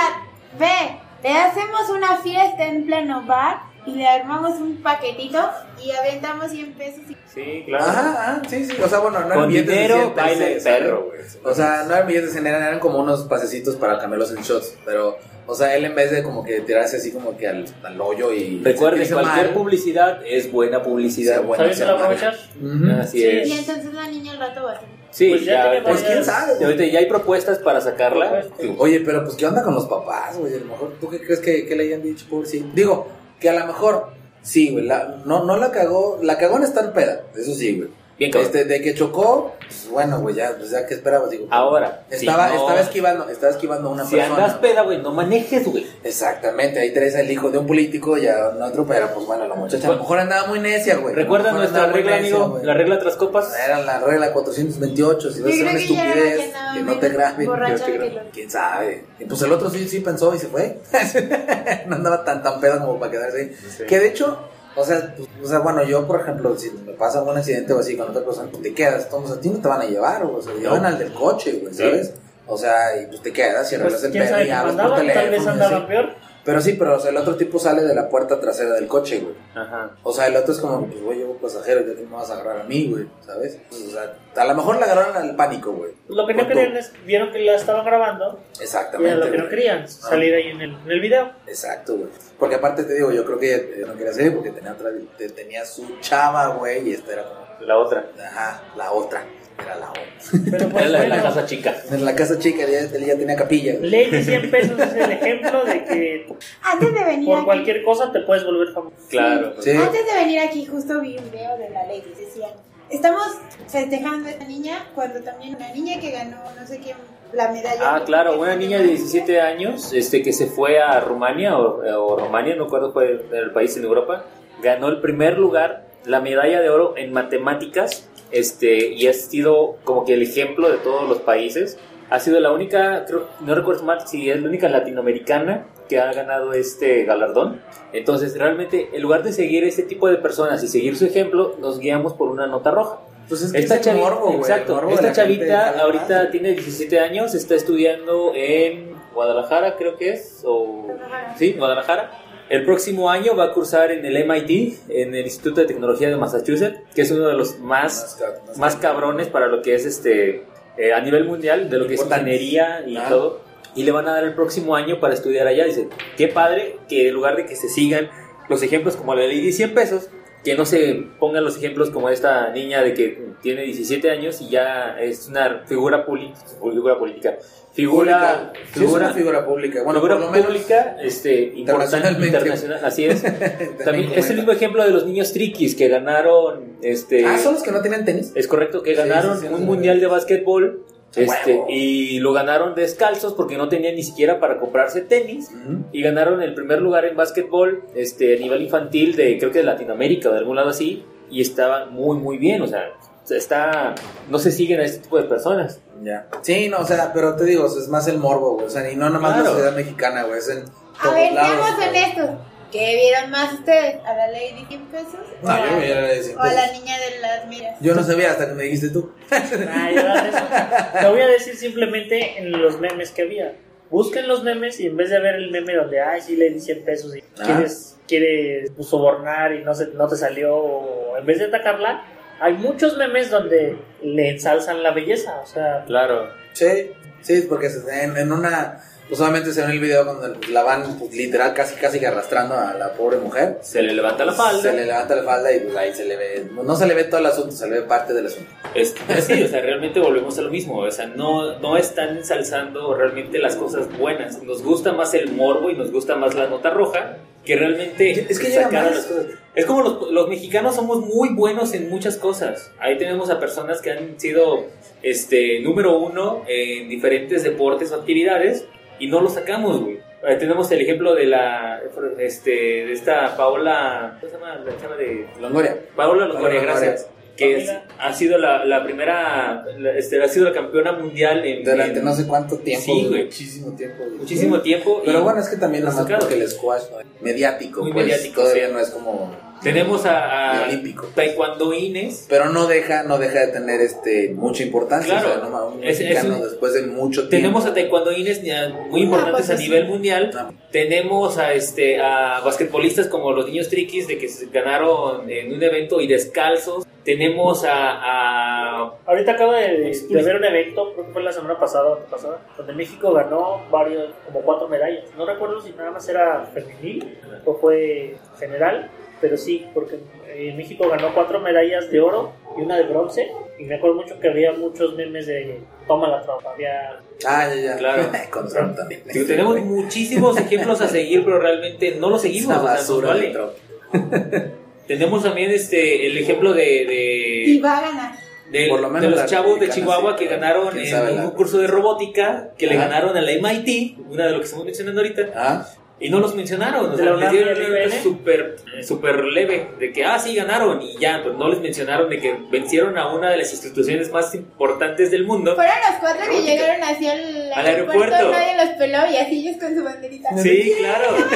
ve, le hacemos una fiesta en pleno bar y le armamos un paquetito y aventamos 100 pesos. y- Sí, claro. Ajá, ajá, sí, sí. O sea, bueno, no eran Con billetes de dinero 100 se, el ¿sabes? perro, güey. O sea, no eran billetes de 100, eran, eran como unos pasecitos para camelos en shots. Pero, o sea, él en vez de como que tirarse así como que al, al hoyo y. Recuerden, cualquier mal, publicidad es buena publicidad. buena, ¿Sabes sea lo mala. aprovechar? Ujú. Así Sí. es. Y entonces la niña al rato va a tener. Sí, Pues ya ya, Pues quién sabe. Ahorita ya hay propuestas para sacarla. Propuestas. Oye, pero pues, ¿qué onda con los papás, güey? A lo mejor, ¿tú qué crees que, que le hayan dicho, por sí? Digo, que a lo mejor, sí, güey, la- no, no la cagó, la cagó en estar peda, eso sí, güey. Bien, cabrón. Este, de que chocó, pues bueno, güey, ya, pues ya, ¿qué esperabas? Digo, Ahora, estaba, si no- estaba esquivando, estaba esquivando a una Si persona. andas peda, güey, no manejes, güey. Exactamente, ahí traes al hijo de un político y a otro, pero pues bueno, la muchacha a lo mejor andaba muy necia, güey. ¿Recuerdas A lo mejor nuestra regla, necia, amigo? La regla tras copas. Era la regla 428, si Yo vas a hacer creo una que estupidez, que andaba que no te graben. que que ¿Quién sabe? Y pues el otro sí, sí pensó y se fue. no andaba tan tan pedo como para quedarse ahí. Sí. Que de hecho, o sea, pues, o sea, bueno, yo por ejemplo, si me pasa algún accidente o así con otra persona, pues te quedas, todos a ti no te van a llevar, o sea, llevan al del coche, güey, Sí. ¿sabes? O sea, y pues te quedas y arreglas Pues, el pedo y hablas por teléfono. tal vez andaba peor. Pero sí, pero o sea, el otro tipo sale de la puerta trasera del coche, güey. Ajá. O sea, el otro es como, pues, güey, llevo pasajeros, ¿de qué me vas a agarrar a mí, güey? ¿Sabes? O sea, a lo mejor le agarraron al pánico, güey. Lo que no querían es, vieron que la estaban grabando y Exactamente. era lo que no querían, salir ahí en el, en el video. Exacto, güey. Porque aparte te digo, yo creo que no quería salir porque tenía, otra, te- tenía su chava, güey, y esta era como, La otra. ajá, la otra. Era la otra. Pero pues Era la de la bueno, casa chica. En la casa chica ya, él ya tenía capilla, ley de 100 pesos es el ejemplo de que Antes de venir por aquí, cualquier cosa te puedes volver famoso. Claro. Sí. antes de venir aquí justo vi un video de la ley que decían, estamos festejando a esta niña cuando también una niña que ganó no sé qué la medalla. Ah, claro, una niña de 17 años este, que se fue a Rumania o, o Romania, no recuerdo cuál era el país en Europa, ganó el primer lugar, la medalla de oro en matemáticas este, y ha sido como que el ejemplo de todos los países. Ha sido la única, creo, no recuerdo mal si es la única latinoamericana que ha ganado este galardón. Entonces, realmente, en lugar de seguir este tipo de personas y seguir su ejemplo, nos guiamos por una nota roja. Es que Esta es chavita, morbo, exacto, morbo esta chavita ahorita más. tiene 17 años, está estudiando en Guadalajara, creo que es, o Guadalajara. sí, Guadalajara. El próximo año va a cursar en el MIT, en el Instituto de Tecnología de Massachusetts, que es uno de los más, Más ca- más más cabrones para lo que es este eh, a nivel mundial, de lo que es ingeniería y Ah. todo. Y le van a dar el próximo año para estudiar allá. Dice, qué padre que en lugar de que se sigan los ejemplos como la ley de 100 pesos, que no se pongan los ejemplos como esta niña de que tiene 17 años y ya es una figura, figura política. Figura, Pública. Sí, es una figura pública. Bueno, figura por lo menos. pública este, importante internacional, así es. También También es el mismo ejemplo de los niños triquis que ganaron este Ah, son los que no tienen tenis. es correcto que Sí, ganaron sí, un mundial de básquetbol este, Huevo. y lo ganaron descalzos porque no tenían ni siquiera para comprarse tenis y ganaron el primer lugar en básquetbol este, a nivel infantil de creo que de Latinoamérica o de algún lado así y estaban muy muy bien, o sea, está no se siguen a este tipo de personas. Ya. Sí, no, o sea, pero te digo, es más el morbo, güey. O sea, y no nomás Claro. la sociedad mexicana, güey. Es en A todos ver, lados. seamos honestos. ¿Qué vieron más ustedes? ¿A la ley de 100 pesos? No, yo vi a la de 100 ¿O a la pesos. niña de las miras? Yo no sabía hasta que me dijiste tú. Ah, eso. Te voy a decir simplemente en los memes que había. Busquen los memes y en vez de ver el meme donde, ay, sí le di 100 pesos y Ah. quieres, quieres sobornar y no, se, no te salió, o en vez de atacarla, hay muchos memes donde le ensalzan la belleza. O sea, Claro. Sí, sí, porque se- en, en una. Pues solamente se ve en el video cuando la van pues, literal casi casi que arrastrando a la pobre mujer. Se le levanta la falda. Se le levanta la falda y pues ahí se le ve. No se le ve todo el asunto, se le ve parte del asunto. Es, es sí, o sea, realmente volvemos a lo mismo. O sea, no, no están ensalzando realmente las cosas buenas. Nos gusta más el morbo y nos gusta más la nota roja que realmente Es que llega sacar a más. las cosas. Es como los, los mexicanos somos muy buenos en muchas cosas. Ahí tenemos a personas que han sido este, número uno en diferentes deportes o actividades y no lo sacamos, güey. Tenemos el ejemplo de la este, de esta Paola, ¿cómo se llama? La chava de Longoria. Paola Longoria, Paola gracias. Que es- ha sido la, la primera, la- este, ha sido la campeona mundial en, Durante en no sé cuánto tiempo. Sí, güey. Muchísimo tiempo. güey. muchísimo tiempo. Pero y bueno, es que también Lo nada más sacado. porque el squash ¿no? mediático, Muy pues, mediático, todavía sí. no es como tenemos a, a olímpico. taekwondoines. Pero no deja, no deja de tener este mucha importancia. Claro. o sea, no, un Es- es mexicano un- después de mucho tiempo. Tenemos a taekwondoines muy importantes a sí. nivel mundial. Ah. Tenemos a este a basquetbolistas como los niños triquis de que se ganaron en un evento y descalzos. Tenemos a, a ahorita acabo de, de ver un evento, creo que fue la semana pasada o antepasada, donde México ganó varios, como cuatro medallas. No recuerdo si nada más era femenil o fue general, pero sí, porque eh, México ganó cuatro medallas de oro y una de bronce. Y me acuerdo mucho que había muchos memes de toma la trampa. Había Ah, ya, ya. Claro. Con Trump también. Digo, tenemos muchísimos ejemplos a seguir, pero realmente no los seguimos. Esa o sea, nos basura vale. de Trump. Tenemos también este el ejemplo de, Y va a ganar. de- Por lo menos de los chavos de Chihuahua sí, que ganaron en un la- concurso de robótica, que le ganaron a la MIT, una de lo que estamos mencionando ahorita, Ah, y no los mencionaron. O ¿De sea, les dieron súper super leve de que, ah, sí, ganaron, y ya, pues no les mencionaron de que vencieron a una de las instituciones más importantes del mundo. Fueron los cuatro que llegaron hacia el Al aeropuerto, aeropuerto. nadie los peló y así ellos con su banderita. Sí, claro.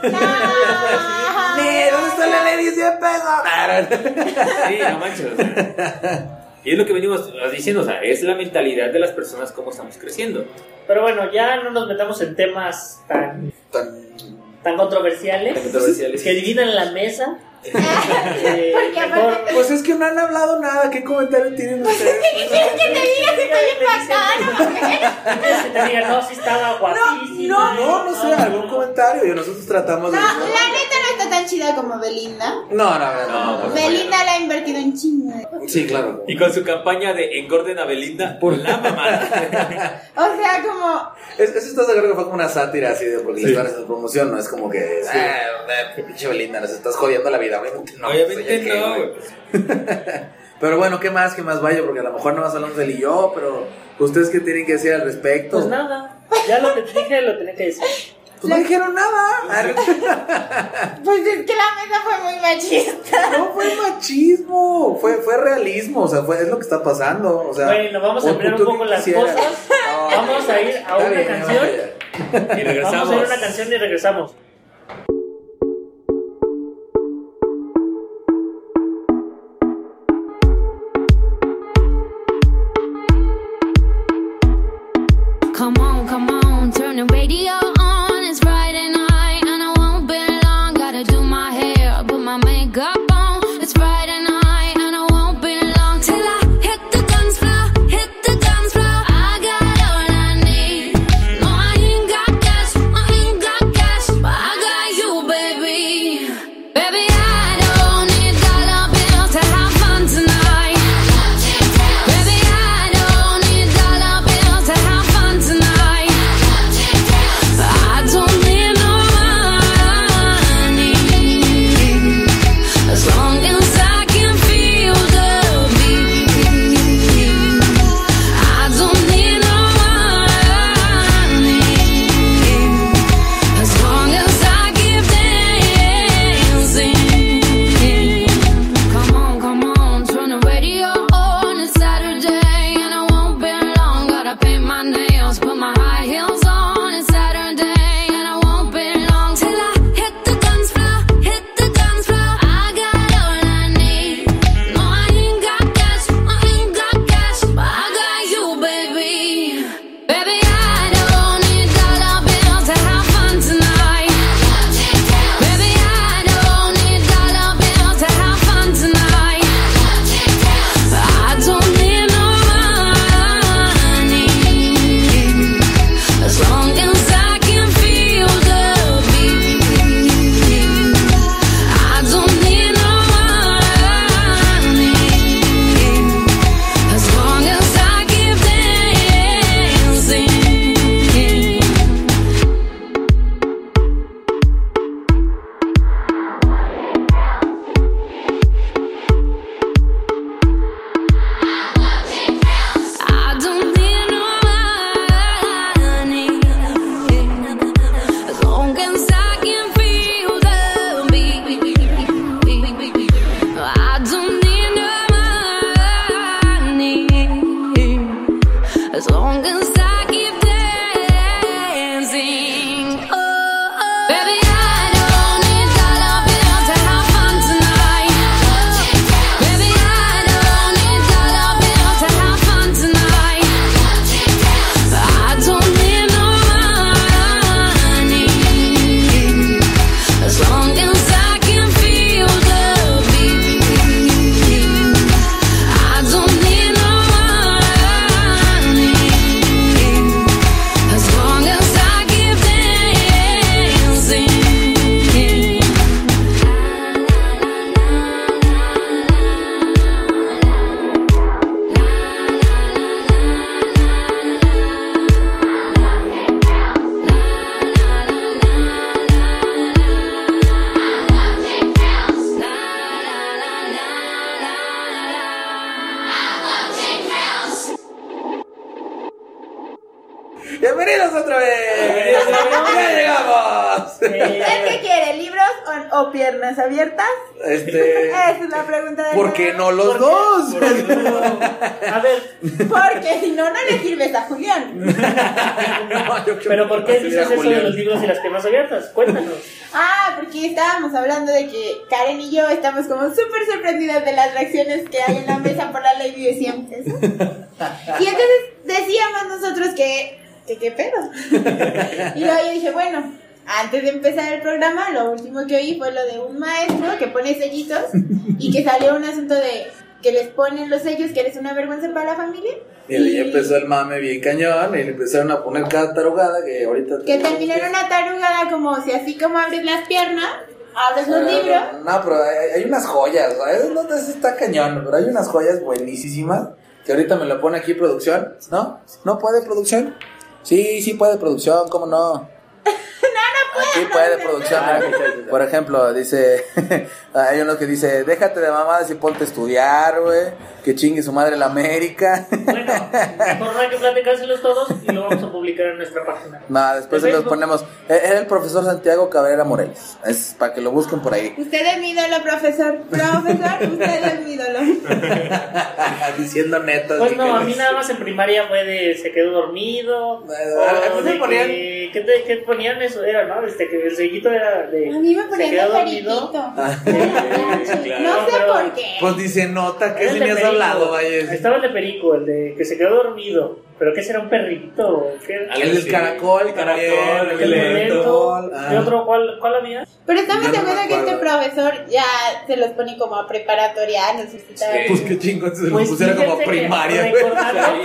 Ah. ¡Nee! ¿Dónde está la ley de 100 pesos? Sí, no manches. Y es lo que venimos diciendo, o sea, es la mentalidad de las personas cómo estamos creciendo. Pero bueno, ya no nos metamos en temas tan, Tan- tan controversiales Tan controversiales. que dividan la mesa. Eh, aparte- Pues es que no han hablado nada. ¿Qué comentario tienen ustedes? ¿Quieres que te diga que estoy impactada? ¿Quieres que te diga, no, sí estaba guapísima? No, no, no sé, algún comentario. Y nosotros tratamos No, de. la neta no está tan chida como Belinda. No, no, no. no, no. Belinda la ha invertido en chingo. Sí, claro. Y con su campaña de engorden a Belinda por la mamada. O sea, como. Es- Eso estás de acuerdo que fue como una sátira así de porque le están haciendo promoción, no es como que, ah, pinche Belinda, nos estás jodiendo la vida, obviamente no. Obviamente pues, oye, ¿qué, no, güey? Pero bueno, ¿qué más? ¿Qué más vaya? Porque a lo mejor no más hablamos de él y yo, pero ¿ustedes qué tienen que decir al respecto? Pues nada, ya lo que te dije lo tenía que decir. Pues no dijeron nada. Pues es que la mesa fue muy machista. No fue machismo, fue, fue realismo, o sea, fue, es lo que está pasando. O sea, Bueno, vamos a ampliar un poco las quisieras. cosas. No, Vamos a ir a una bien, canción. Y Vamos a ir regresamos. a una canción y regresamos. Pero ¿por qué dices eso de los libros y las piernas abiertas? Cuéntanos. Ah, porque estábamos hablando de que Karen y yo estamos como súper sorprendidas de las reacciones que hay en la mesa por la ley de 100 pesos. Y entonces decíamos nosotros que, que qué pedo. Y luego yo dije, bueno, antes de empezar el programa, lo último que oí fue lo de un maestro que pone sellitos y que salió un asunto de que les ponen los sellos, que eres una vergüenza para la familia. Y ahí empezó el mame bien cañón y le empezaron a poner cada tarugada que ahorita... Que terminó en una tarugada como si así como abres las piernas, abres los libros. No, pero hay, hay unas joyas, ¿sabes? No, está cañón, pero hay unas joyas buenísimas que ahorita me lo pone aquí producción, ¿no? ¿No puede producción? Sí, sí puede producción, ¿cómo no? Sí puede producción. Ah, mira. sí, sí, sí. Por ejemplo, dice, hay uno que dice, déjate de mamadas y ponte a estudiar, güey, que chingue su madre la América. Bueno, mejor no hay que platicárselos todos y lo vamos a publicar en nuestra página. No, después ¿De se los ponemos. Eh, Era el profesor Santiago Cabrera Morelos. Es para que lo busquen por ahí. Usted es mi ídolo, profesor. Profesor, usted es mi ídolo. Diciendo netas. Pues no, a mí nada más en primaria fue de se quedó dormido. A ponían- ¿qué, te- qué ponían eso? Era, ¿no? Este, que el sellito era de. A mí me se ponían quedó de dormido. No sé por qué. Pues dice nota, que si me vaya. Estaba el de Perico, el de que se quedó dormido. ¿Pero qué será un perrito? ¿Qué? El del Sí. caracol, Caracol, también, El el lento. Ah. ¿Y otro cuál, cuál había? Pero estamos de no acuerdo que este profesor ya se los pone como a preparatorianos. necesitaba- Pues qué chingón, se lo Pues pusiera como primaria, recordando-.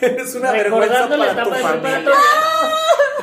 Es una vergüenza para tu familia. preparatoria.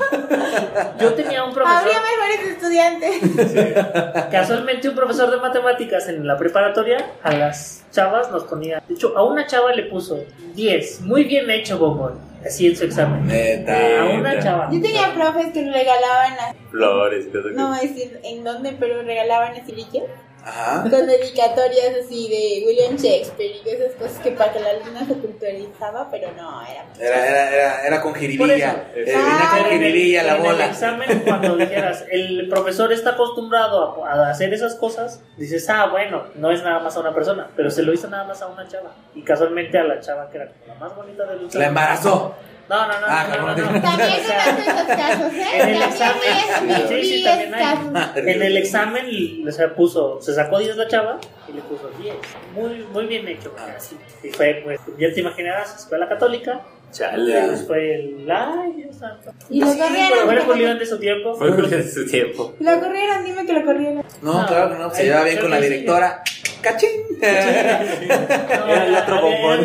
Yo tenía un profesor, Habría mejores estudiantes. casualmente un profesor de matemáticas en la preparatoria, a las chavas nos ponía, de hecho, a una chava le puso 10, muy bien hecho, bombón, así en su examen. Neta. A una chava. Yo tenía profes que regalaban, a- Flores no a decir en dónde, pero regalaban así liches Ajá. con dedicatorias así de William Shakespeare y esas cosas que para que la alumna se culturizaba, pero no, era Era, era, era, era con jiribilla. Eh, con En el- jiribilla la en bola. el examen, cuando dijeras, el profesor está acostumbrado a, a hacer esas cosas, dices, ah, bueno, no es nada más a una persona, pero se lo hizo nada más a una chava. Y casualmente a la chava que era como la más bonita del examen. La embarazó. No, no, no, Ah, no, no, no, no. También se casos, ¿eh? En el También examen, sí, sí, también hay. En el examen o sea, puso, se sacó 10 la chava y le puso 10. Muy, muy bien hecho. así. Y fue, pues, ya te imaginarás, escuela católica. Chale. Pues fue el. ¡Ay, Dios santo! Y lo Fue corrieron. Julián de su tiempo. Fue Julián de su tiempo. Lo corrieron, dime que lo corrieron. No, No, claro que no. Se lleva bien con la directora. ¡Cachín! No, Era el otro bombón.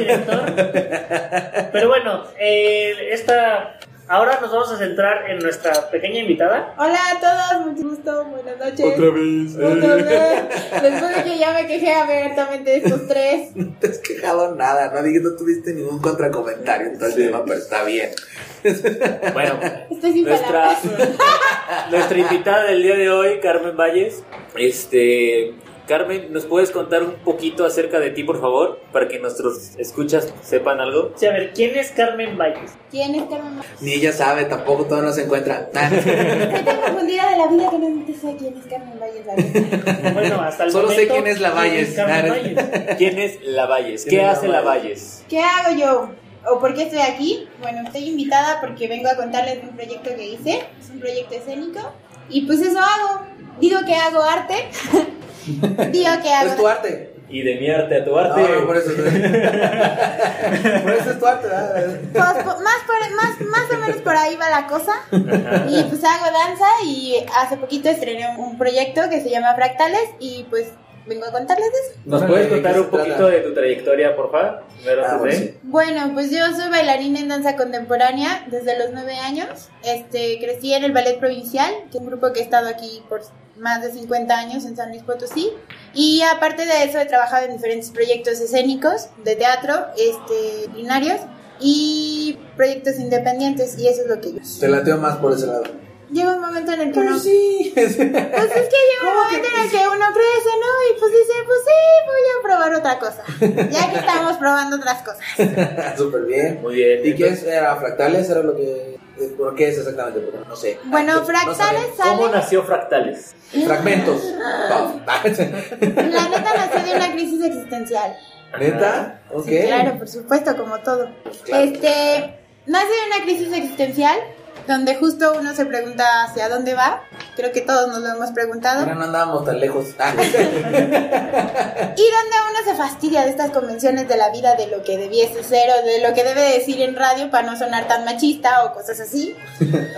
Pero bueno, eh, esta. Ahora nos vamos a centrar en nuestra pequeña invitada. Hola a todos, mucho gusto, buenas noches. vez. Otra vez. Después de que ya me quejé abiertamente de estos tres. No te has quejado nada. No, no tuviste ningún contracomentario en todo el tema, pero está bien. Bueno, Estoy sin nuestra, nuestra invitada del día de hoy, Carmen Valles. Este, Carmen, ¿nos puedes contar un poquito acerca de ti, por favor? Para que nuestros escuchas sepan algo. Sí, a ver, ¿quién es Carmen Valles? ¿Quién es Carmen? Valles? Ni ella sabe, tampoco todavía no se encuentra. Estoy tan confundida de la vida que no sé quién es Carmen Valles. Bueno, hasta el Solo sé quién es la ¿quién Valles. Carmen Ah, Valles? ¿Quién es La Valles? ¿Quién ¿Qué es hace La La Valles? ¿Qué hago yo? ¿O por qué estoy aquí? Bueno, estoy invitada porque vengo a contarles de un proyecto que hice. Es un proyecto escénico. Y pues eso hago. Digo que hago arte. Digo que hago... Es tu arte. Y de mi arte a tu arte. No, no, por eso. por eso es tu arte, ¿verdad? Pues, po- más, por- más, más o menos por ahí va la cosa. Y pues hago danza y hace poquito estrené un- un proyecto que se llama Fractales y pues vengo a contarles eso. ¿Nos puedes ¿de contar un poquito de tu trayectoria, por favor? Ah, bueno, sí. Bueno, pues yo soy bailarina en danza contemporánea desde los nueve años. Este, crecí en el Ballet Provincial, que es un grupo que he estado aquí por más de 50 años en San Luis Potosí. Y aparte de eso he trabajado en diferentes proyectos escénicos de teatro, este, binarios y proyectos independientes y eso es lo que yo. Te lateo más por ese lado. Llega un momento en el que no... Pues sí. Pues es que llega un momento en el que uno crece, ¿no? Y pues dice, pues sí, voy a probar otra cosa. Ya que estamos probando otras cosas. Súper bien. Muy bien. ¿Y qué es? ¿Era fractales? ¿Era lo que.? ¿Por qué es exactamente? Porque no sé. Bueno, Ah, no fractales. ¿Cómo nació Fractales? Fragmentos. La neta nació de una crisis existencial. ¿Neta? Ok. Sí, claro, por supuesto, como todo. Claro. Este, nace de una crisis existencial donde justo uno se pregunta hacia dónde va. Creo que todos nos lo hemos preguntado. Ahora no andábamos tan lejos. Ah, Y donde uno se fastidia de estas convenciones de la vida, de lo que debiese ser o de lo que debe decir en radio para no sonar tan machista o cosas así.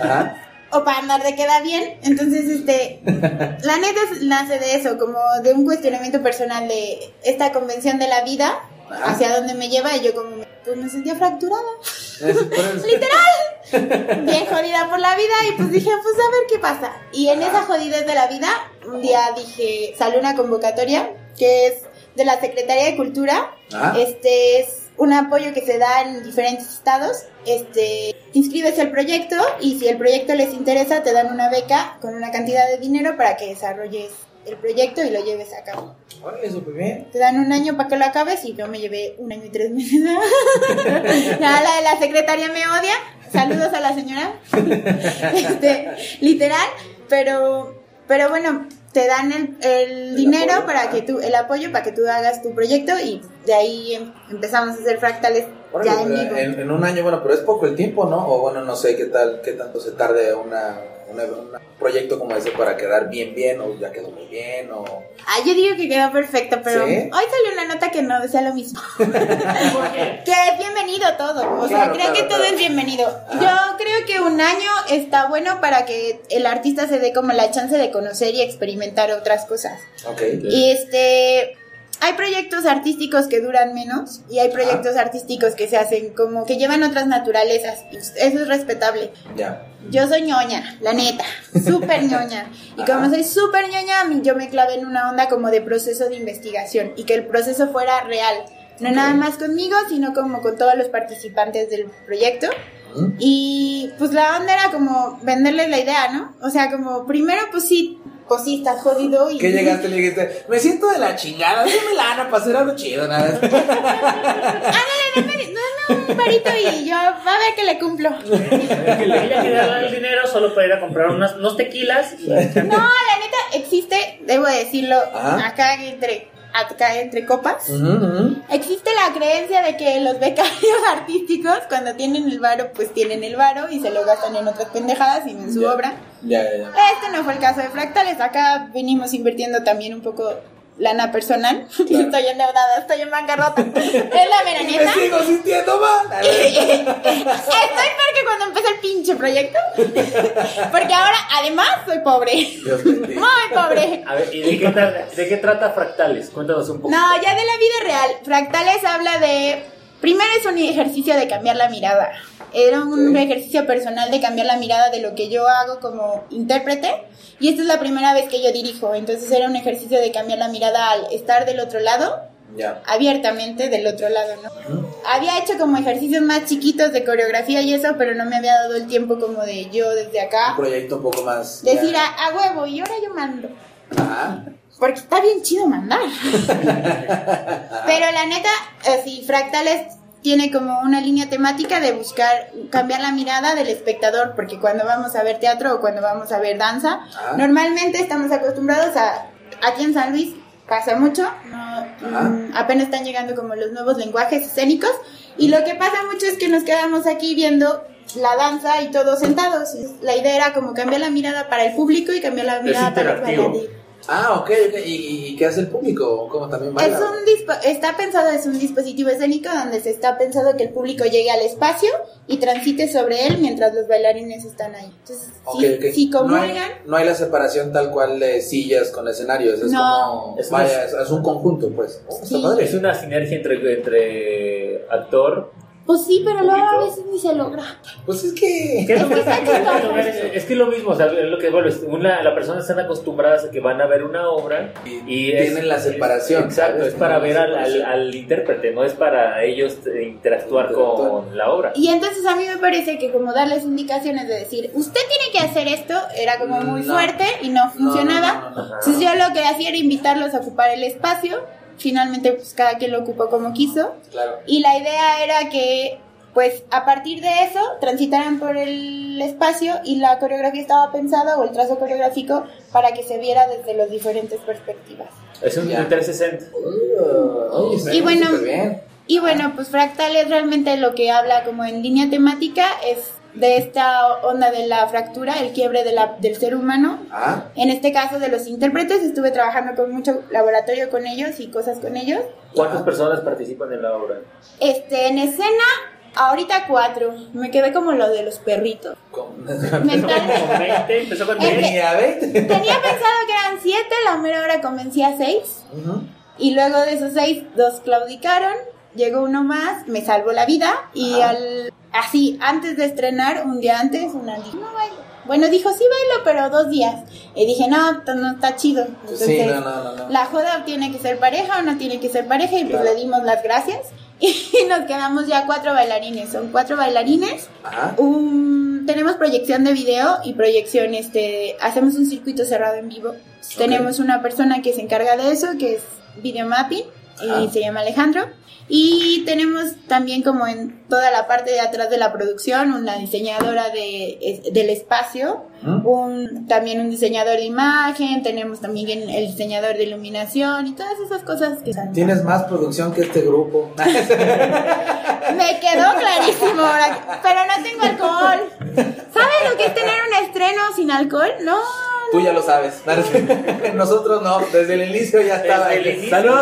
Ajá. o para andar de queda bien. Entonces, este, la neta nace de eso, como de un cuestionamiento personal de esta convención de la vida, Ajá. hacia dónde me lleva, y yo como, me- pues me sentía fracturada, literal, bien jodida por la vida, y pues dije, pues a ver qué pasa. Y en esa jodidez de la vida, un día dije, salió una convocatoria, que es de la Secretaría de Cultura, este es un apoyo que se da en diferentes estados. Este, inscribes el proyecto y si el proyecto les interesa te dan una beca con una cantidad de dinero para que desarrolles el proyecto y lo lleves a cabo. Órale, súper bien. Te dan un año para que lo acabes y yo me llevé un año y tres meses. la de la secretaria me odia. Saludos a la señora. este, literal, pero pero bueno, te dan el, el dinero apoyo, para que tú, el apoyo para que tú hagas tu proyecto y de ahí em- empezamos a hacer fractales Órale, ya en en, en un año, bueno, pero es poco el tiempo, ¿no? O bueno, no sé qué tal, qué tanto se tarde una, una- un proyecto como ese para quedar bien, bien, o ya quedó muy bien, o... Ah, yo digo que quedó perfecto, pero ¿Sí? hoy salió una nota que no decía lo mismo. que es bienvenido todo. O sea, creo claro, que todo claro. es bienvenido. Ajá. Yo creo que un año está bueno para que el artista se dé como la chance de conocer y experimentar otras cosas. Ok. Y este. Hay proyectos artísticos que duran menos y hay proyectos artísticos que se hacen como que llevan otras naturalezas. Eso es respetable. Ya. Yo soy ñoña, la neta, súper ñoña. Y como Ajá. soy súper ñoña, yo me clavé en una onda como de proceso de investigación y que el proceso fuera real. No Ok. nada más conmigo, sino como con todos los participantes del proyecto. ¿Mm? Y pues la onda era como venderles la idea, ¿no? O sea, como primero pues sí, pues sí, estás jodido y... ¿Qué llegaste y le dijiste? Me siento de la chingada, déjame lana para hacer algo chido, nada. Ándale, dame, dame un varito y yo, va a ver que le cumplo. Que le ella quería dar el dinero solo para ir a comprar unas, unos tequilas y No, la neta, existe, debo decirlo, Ajá. acá entre, acá entre copas. Existe la creencia de que los becarios artísticos, cuando tienen el varo, pues tienen el varo y se lo gastan en otras pendejadas y no en su Ya. obra. Ya, ya, ya. Este no fue el caso de Fractales. Acá venimos invirtiendo también un poco lana personal. estoy endeudada, estoy en bancarrota. es la mera Me sigo sintiendo mal. Estoy peor que cuando empecé el pinche proyecto. Porque ahora, además, soy pobre. Dios. Muy pobre. A ver, ¿y de qué, tra- de qué trata Fractales? Cuéntanos un poco. No, ya de la vida real. Fractales habla de. Primero es un ejercicio de cambiar la mirada. Era un ejercicio personal de cambiar la mirada de lo que yo hago como intérprete. Y esta es la primera vez que yo dirijo. Entonces era un ejercicio de cambiar la mirada al estar del otro lado, Ya. abiertamente del otro lado, ¿no? Había hecho como ejercicios más chiquitos de coreografía y eso, pero no me había dado el tiempo como de yo desde Un acá proyecto un poco más. decir a huevo y ahora yo mando. Ajá. Porque está bien chido mandar. Pero la neta, así, Fractales tiene como una línea temática de buscar cambiar la mirada del espectador, porque cuando vamos a ver teatro o cuando vamos a ver danza, Ah. normalmente estamos acostumbrados a, aquí en San Luis pasa mucho, no, Ajá. mm, apenas están llegando como los nuevos lenguajes escénicos, Y lo que pasa mucho es que nos quedamos aquí viendo la danza y todos sentados. La idea era como cambiar la mirada para el público y cambiar la mirada para los interactivo. Ah, ok, ok. ¿Y, y- qué hace el público? ¿Cómo también baila? Es un dispo- está pensado, es un dispositivo escénico donde se está pensado que el público llegue al espacio y transite sobre él mientras los bailarines están ahí. Entonces, Ok, si, ok. si no, hay, comulgan, no hay la separación tal cual de sillas con escenarios. Es No. como. Es vaya, una- es, es un conjunto, pues. Oh, está Sí. Es una sinergia entre, entre actor. Pues sí, pero luego a veces ni se logra. Pues es que. ¿Qué es lo Es que Es, lo mismo, o sea, es lo que bueno, es una, la persona están acostumbradas a que van a ver una obra Y y es- tienen la separación, exacto, ¿sabes? es para ver al, al, intérprete, no es para ellos eh, interactuar con la obra. Y entonces a mí me parece que como darles indicaciones de decir, usted tiene que hacer esto, era como muy No. fuerte y no No, funcionaba. no, no, no, no. Ajá. Entonces yo lo que hacía era invitarlos a ocupar el espacio. Finalmente pues cada quien lo ocupó como quiso. Claro. Y la idea era que pues a partir de eso transitaran por el espacio y la coreografía estaba pensada o el trazo coreográfico para que se viera desde las diferentes perspectivas. Es un Ya. 360. Uh, está Y bueno. Y bueno, pues Fractal es realmente lo que habla como en línea temática, es de esta onda de la fractura, el quiebre de la- del ser humano. Ah, En este caso de los intérpretes, estuve trabajando con mucho laboratorio con ellos y cosas con ellos. ¿Cuántas personas participan en la obra? Este, en escena, ahorita cuatro. Me quedé como lo de los perritos. Me Empezó con está- 20, empezó con Es 10. Tenía 20. Tenía pensado que eran siete, la mera hora convencí a seis. Ujú. Y luego de esos seis, dos claudicaron. Llegó uno más, me salvó la vida. Y Ajá. al así, antes de estrenar, un día antes, una dijo, no bailo. Bueno, dijo, sí bailo, pero dos días. Y dije, no, no está chido. Entonces, Sí, no, no, la joda tiene que ser pareja o no tiene que ser pareja. Y pues le dimos las gracias. Y nos quedamos ya cuatro bailarines. Son cuatro bailarines. Ajá. Un- tenemos proyección de video y proyección, este, hacemos un circuito cerrado en vivo. Tenemos una persona que se encarga de eso, que es video mapping, y Ajá. se llama Alejandro. Y tenemos también como en toda la parte de atrás de la producción, una diseñadora de, es- del espacio, ¿Mm? un, también un diseñador de imagen, tenemos también el diseñador de iluminación y todas esas cosas que son. Tienes más producción que este grupo. Me quedó clarísimo ahora, pero no tengo alcohol. ¿Sabes lo que es tener un estreno sin alcohol? No. Tú ya lo sabes. Nosotros no, desde el inicio ya estaba. Inicio. ¡Salud!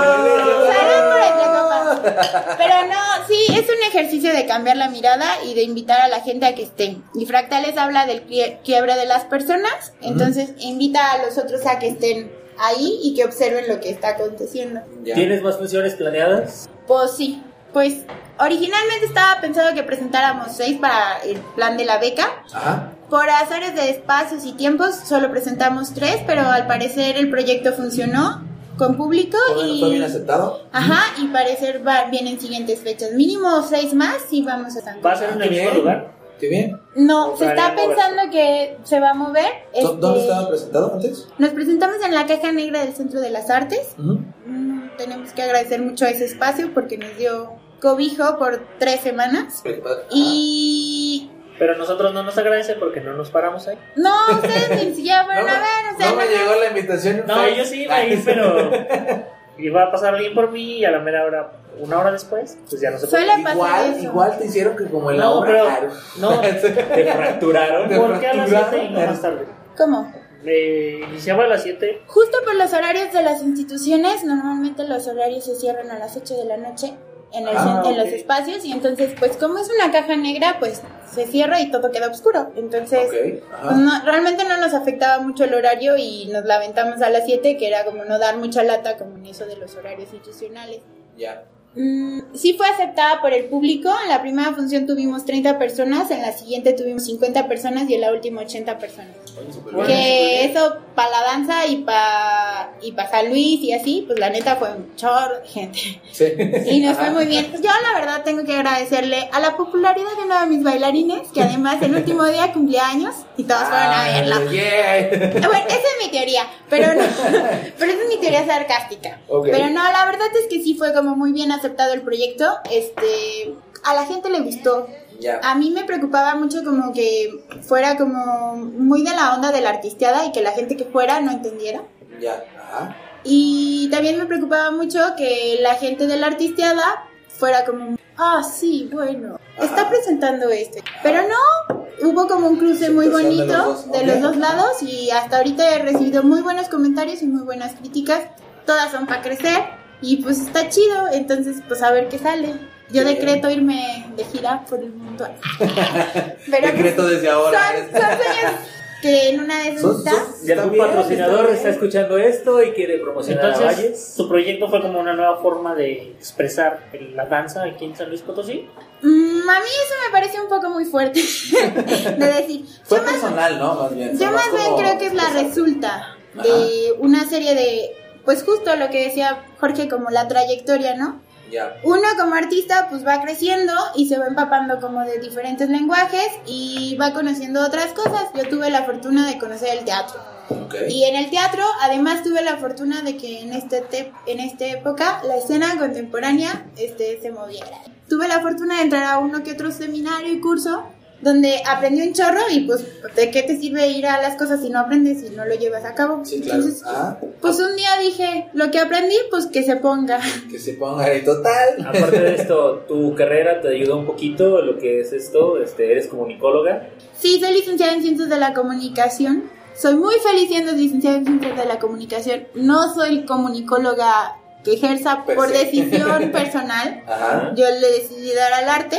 Pero no, sí, es un ejercicio de cambiar la mirada y de invitar a la gente a que estén. Y Fractales habla del quie- quiebre de las personas, entonces invita a los otros a que estén ahí y que observen lo que está aconteciendo. Ya. ¿Tienes más funciones planeadas? Pues sí, pues originalmente estaba pensado que presentáramos seis para el plan de la beca. Ajá. Por azares de espacios y tiempos solo presentamos tres, pero al parecer el proyecto funcionó con público ¿Fue, y fue bien aceptado? ajá y parecer va, vienen siguientes fechas, mínimo seis más y vamos a ¿Va a ser en el mismo lugar? Qué bien. No, se está pensando que se va a mover. ¿Dó- ¿Dónde este, estaba presentado antes? Nos presentamos en la caja negra del Centro de las Artes. Mm, tenemos que agradecer mucho a ese espacio porque nos dio cobijo por tres semanas. Y Pero nosotros no nos agradece porque no nos paramos ahí. no, ustedes ni siquiera fueron a ver, o sea, no me no- llegó la invitación. No, yo sí iba a ir, pero iba a pasar alguien por mí y a la mera hora, una hora después, pues ya no se puede. Igual, eso. igual te hicieron que como en la No, obra. pero- claro. no. ¿Te fracturaron? Te ¿Por qué a las fracturaron? 7 y no más tarde? ¿Cómo? Me iniciaba a las 7. Justo por los horarios de las instituciones, normalmente los horarios se cierran a las 8 de la noche en, el Ah, en los espacios y entonces pues como es una caja negra pues se cierra y todo queda oscuro. Entonces pues, no- realmente no nos afectaba mucho el horario y nos la aventamos a las 7 que era como no dar mucha lata como en eso de los horarios institucionales. Ya. Mm, sí fue aceptada por el público. En la primera función tuvimos 30 personas, en la siguiente tuvimos 50 personas y en la última 80 personas. Bueno, que eso para la danza y para y pa San Luis y así, pues la neta fue un chorro de gente. Sí. Y nos fue muy bien. Yo la verdad tengo que agradecerle a la popularidad de uno de mis bailarines, que además el último día cumplía años y todos fueron a Ah, verlo. yeah. Bueno, esa es mi teoría, pero no, sarcástica. Ok. Pero no, la verdad es que sí fue como muy bien aceptado el proyecto. Este, a la gente le gustó. Ya. A mí me preocupaba mucho como que fuera como muy de la onda de la artisteada y que la gente que fuera no entendiera. Ya. Ajá. Y también me preocupaba mucho que la gente de la artisteada fuera como ah, sí, bueno, está presentando este. Pero no, hubo como un cruce muy de bonito los dos, de los dos lados y hasta ahorita he recibido muy buenos comentarios y muy buenas críticas. Todas son para crecer y pues está chido, entonces pues a ver qué sale. Yo decreto irme de gira por el mundo. Pero Decreto desde ahora. son, son sueños que en una de está. son- Si algún bien, patrocinador bien. está escuchando esto y quiere promocionar a Valles, Entonces, tu proyecto fue como una nueva forma de expresar la danza aquí en San Luis Potosí. Mm, a mí eso me parece un poco muy fuerte de decir. Fue Yo más, personal, ¿no? Más bien. yo más bien creo que es la resulta de una serie de, pues justo lo que decía Jorge, como la trayectoria, ¿no? Ya. Uno como artista pues va creciendo y se va empapando como de diferentes lenguajes y va conociendo otras cosas. Yo tuve la fortuna de conocer el teatro. Y en el teatro, además, tuve la fortuna de que en, este te- en esta época la escena contemporánea este, se moviera. Tuve la fortuna de entrar a uno que otro seminario y curso donde aprendí un chorro y pues, ¿de qué te sirve ir a las cosas si no aprendes y no lo llevas a cabo? Sí, claro. Entonces, Ah, pues un día dije, lo que aprendí, pues que se ponga. que se ponga ahí total. aparte de esto, tu carrera te ayudó un poquito lo que es esto, este, eres comunicóloga. Sí, soy licenciada en Ciencias de la Comunicación. Soy muy feliz siendo licenciada en Ciencias de la Comunicación. No soy comunicóloga que ejerza Per por decisión personal. Ajá. Yo le decidí dar al arte.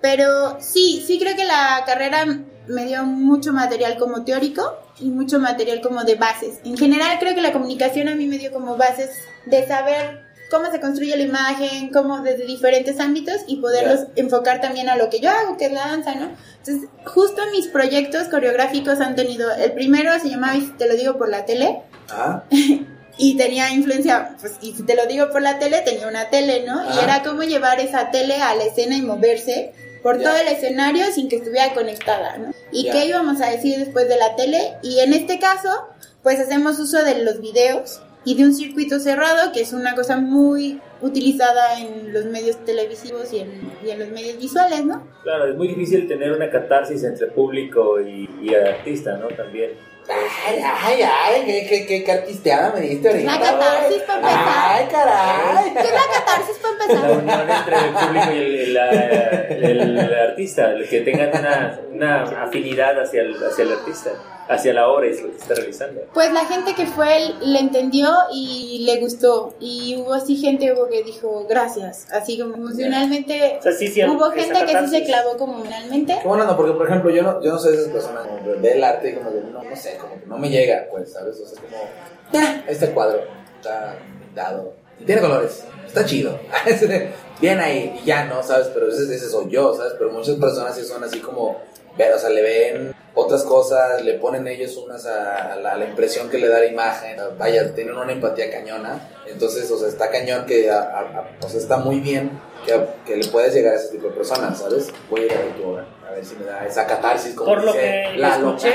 Pero sí, sí creo que la carrera me dio mucho material como teórico y mucho material como de bases. En general creo que la comunicación a mí me dio como bases de saber cómo se construye la imagen, cómo desde diferentes ámbitos y poderlos enfocar también a lo que yo hago, que es la danza, ¿no? Entonces, justo mis proyectos coreográficos han tenido, el primero se llamaba, y te lo digo por la tele, Ajá. y tenía influencia, pues, y te lo digo por la tele, tenía una tele, ¿no? Y Ajá. era cómo llevar esa tele a la escena y moverse por Ya. todo el escenario sin que estuviera conectada, ¿no? Y Ya. qué íbamos a decir después de la tele. Y en este caso, pues hacemos uso de los videos y de un circuito cerrado, que es una cosa muy utilizada en los medios televisivos y en, y en los medios visuales, ¿no? Claro, es muy difícil tener una catarsis entre público y, y artista, ¿no? También. Ay, ay, ay, qué, qué, qué, qué artisteada me diste ahorita. La catarsis, para empezar. Ay, caray. ¿Qué es la catarsis para La empezar? unión entre el público y el, el- la- el- el artista, el que tengan una, una afinidad hacia el, hacia el artista, hacia la obra y lo que está realizando. Pues la gente que fue le entendió y le gustó. Y hubo así gente hubo que dijo gracias. Así como emocionalmente. O sea, sí, sí, hubo gente que sí se clavó como emocionalmente. Qué bueno, no, porque por ejemplo, yo no, yo no soy de esas personas como que ve el arte y como que no, no sé, como que no me llega, pues, ¿sabes? O sea, como, "Ah, este cuadro está pintado, y tiene colores, está chido. Bien ahí, y ya no, ¿sabes? Pero ese, ese soy yo, ¿sabes? Pero muchas personas sí son así como, ve, o sea, le ven otras cosas, le ponen ellos unas a, a la, a la impresión que le da la imagen, vaya, tienen una empatía cañona, entonces, o sea, está cañón que, a- a- a- o sea, está muy bien que, que le puedes llegar a ese tipo de personas, ¿sabes? Voy a ir a tu obra, a ver si me da esa catarsis como Por lo dice que Lalo. escuché,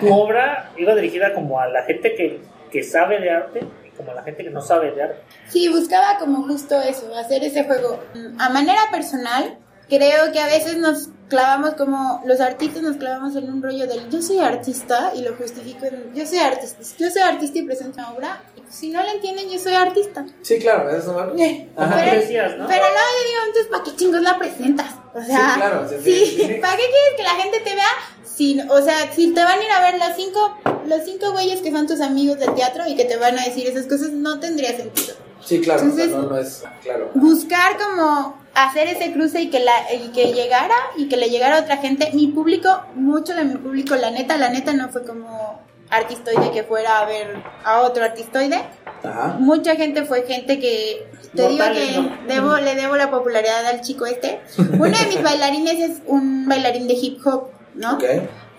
tu obra iba dirigida como a la gente que, que sabe de arte y como a la gente que no sabe de arte. Sí, buscaba como justo eso, hacer ese juego. Mm, A manera personal, creo que a veces nos clavamos como los artistas nos clavamos en un rollo del yo soy artista y lo justifico en yo soy artista, yo soy artista y presento una obra. Y pues, si no lo entienden, yo soy artista. Sí, claro, eso no Eh, decías, ¿no? Pero no, yo digo, entonces, ¿para qué chingos la presentas? O sea, Sí, claro, sí, sí, sí, sí. ¿para qué quieres que la gente te vea? Si, o sea, si te van a ir a ver los cinco, los cinco güeyes que son tus amigos del teatro y que te van a decir esas cosas, no tendría sentido. Sí, claro, o sea, Entonces- no, no es, claro. Buscar como hacer ese cruce y que, la, y que llegara y que le llegara a otra gente. Mi público, mucho de mi público, la neta, la neta no fue como artistoide que fuera a ver a otro artistoide. Ajá. Mucha gente fue gente que te digo que ¿no? debo, le debo la popularidad al chico este. Uno de mis bailarines es un bailarín de hip hop, ¿no? Ok.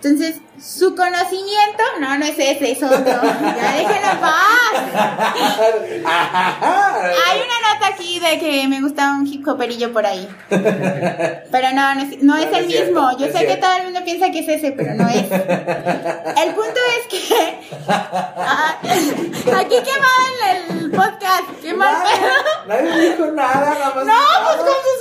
Entonces, su conocimiento, no, no es ese, es otro. Ya déjenlo en paz. Hay una nota aquí de que me gusta un hip hoperillo por ahí. Pero no, no es, no es No, no el es mismo. Yo sé que todo el mundo piensa que es ese, pero no es. El punto es que. Ah, aquí quemado en el podcast. Qué mal pedo. Nadie dijo nada, nada más. No, pues con sus.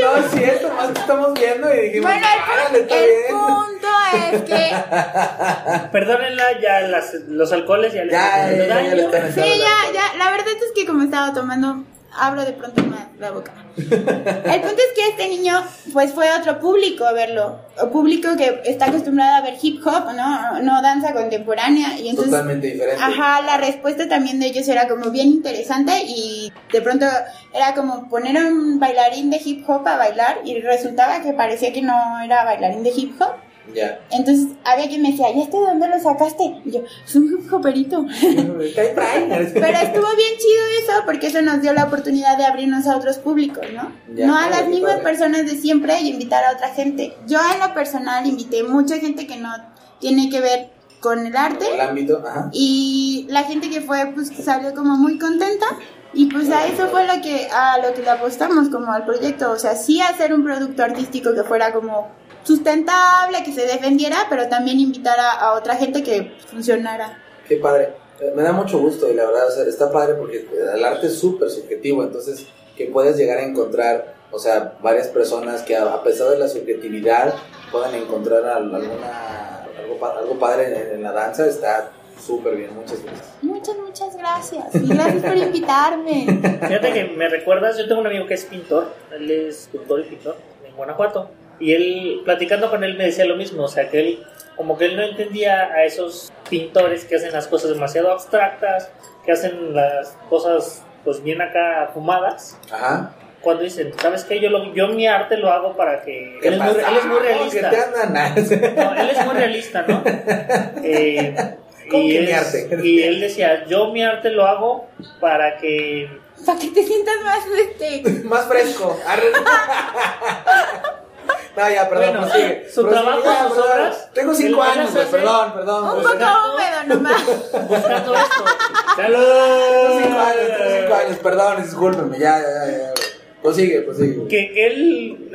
No es cierto, más que estamos viendo y dijimos, Bueno, "Árale, el, está pu- el bien". punto es que Perdónenla, ya las, los alcoholes ya les están haciendo ya, ya le daño. Sí, ya, ya, la verdad es que como estaba tomando, abro de pronto más la boca. El punto es que este niño, pues fue otro público a verlo. O público que está acostumbrado a ver hip hop, ¿no? No danza contemporánea. Y entonces, Totalmente diferente. Ajá, la respuesta también de ellos era como bien interesante y de pronto era como poner a un bailarín de hip hop a bailar y resultaba que parecía que no era bailarín de hip hop. Ya. Entonces había quien me decía, ¿y este de dónde lo sacaste? Y yo, es un hip hoperito. Pero estuvo bien chido eso porque eso nos dio la oportunidad de abrirnos a otros públicos, ¿no? Ya, no a las mismas padre. personas de siempre y invitar a otra gente. Yo en lo personal invité mucha gente que no tiene que ver con el arte El ámbito, ajá. y la gente que fue pues salió como muy contenta y pues a eso fue lo que a lo que le apostamos como al proyecto o sea sí hacer un producto artístico que fuera como sustentable que se defendiera pero también invitar a, otra gente que funcionara Qué padre. Eh, Me da mucho gusto y la verdad, o sea, está padre porque el arte es súper subjetivo, entonces que puedes llegar a encontrar, o sea, varias personas que a, pesar de la subjetividad puedan encontrar al- alguna, algo, algo padre en la danza, está súper bien. Muchas gracias. muchas muchas gracias y gracias por invitarme Fíjate que me recuerdas, yo tengo un amigo que es pintor, él es escultor y pintor en Guanajuato, y él, platicando con él, me decía lo mismo, o sea, que él, como que él no entendía a esos pintores que hacen las cosas demasiado abstractas, que hacen las cosas, pues bien acá fumadas, Ajá. cuando dicen, ¿sabes qué? Yo, lo, yo mi arte lo hago para que... ¿Qué Él es, muy, él es muy ¿Qué realista. te andan? No, él es muy realista, ¿no? Eh, ¿Cómo y, que mi es- arte? y él decía, yo mi arte lo hago para que para que te sientas más este Más fresco. No, ya, perdón, Bueno, prosigue. su Prosigue, trabajo, ya, sus perdón. obras, Tengo cinco años, perdón, perdón. un poco húmedo nomás esto. Tengo cinco años, tengo cinco años, perdón, discúlpeme, ya, ya, ya. ya. Prosigue, prosigue. Que, que él,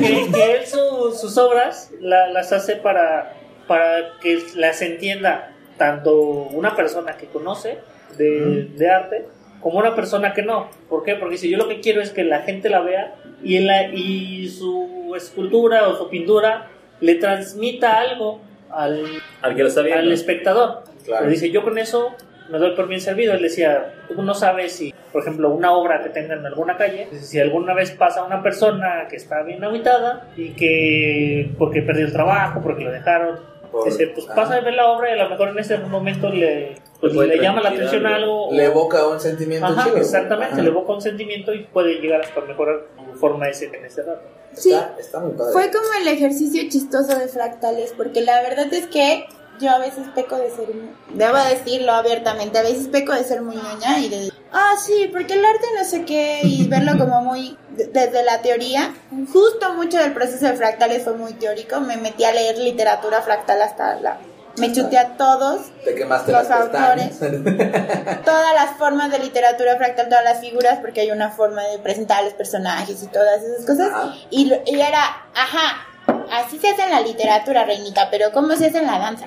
que, que él su- sus obras la- las hace para, para que las entienda tanto una persona que conoce de, de arte como una persona que no. ¿Por qué? Porque si yo lo que quiero es que la gente la vea y, en la, y su escultura o su pintura le transmita algo al, Al que lo está viendo. al espectador. Claro. Dice, yo con eso me doy por bien servido. Él decía, tú no sabes si, por ejemplo, una obra que tenga en alguna calle, si alguna vez pasa una persona que está bien agitada y que porque perdió el trabajo, porque lo dejaron, Por- dice, pues ajá. pasa a ver la obra y a lo mejor en ese momento le, pues, Le llama la atención algo. algo. Le o- evoca un sentimiento Ajá, chido. exactamente, Ajá. le evoca un sentimiento y puede llegar hasta mejorar tu forma de ser en ese rato. Sí. Está, está muy padre. Fue como el ejercicio chistoso de fractales, porque la verdad es que yo a veces peco de ser, debo decirlo abiertamente, a veces peco de ser muy ñoña y de, ah, sí, porque el arte no sé qué, y verlo como muy de- desde la teoría. Justo mucho del proceso de fractales fue muy teórico, me metí a leer literatura fractal hasta la... Me chuté a todos, Te quemaste los las pestañas. todas las formas de literatura fractal, todas las figuras, porque hay una forma de presentar a los personajes y todas esas cosas. Y, y era, ajá, así se hace en la literatura, reinita, pero ¿cómo se hace en la danza?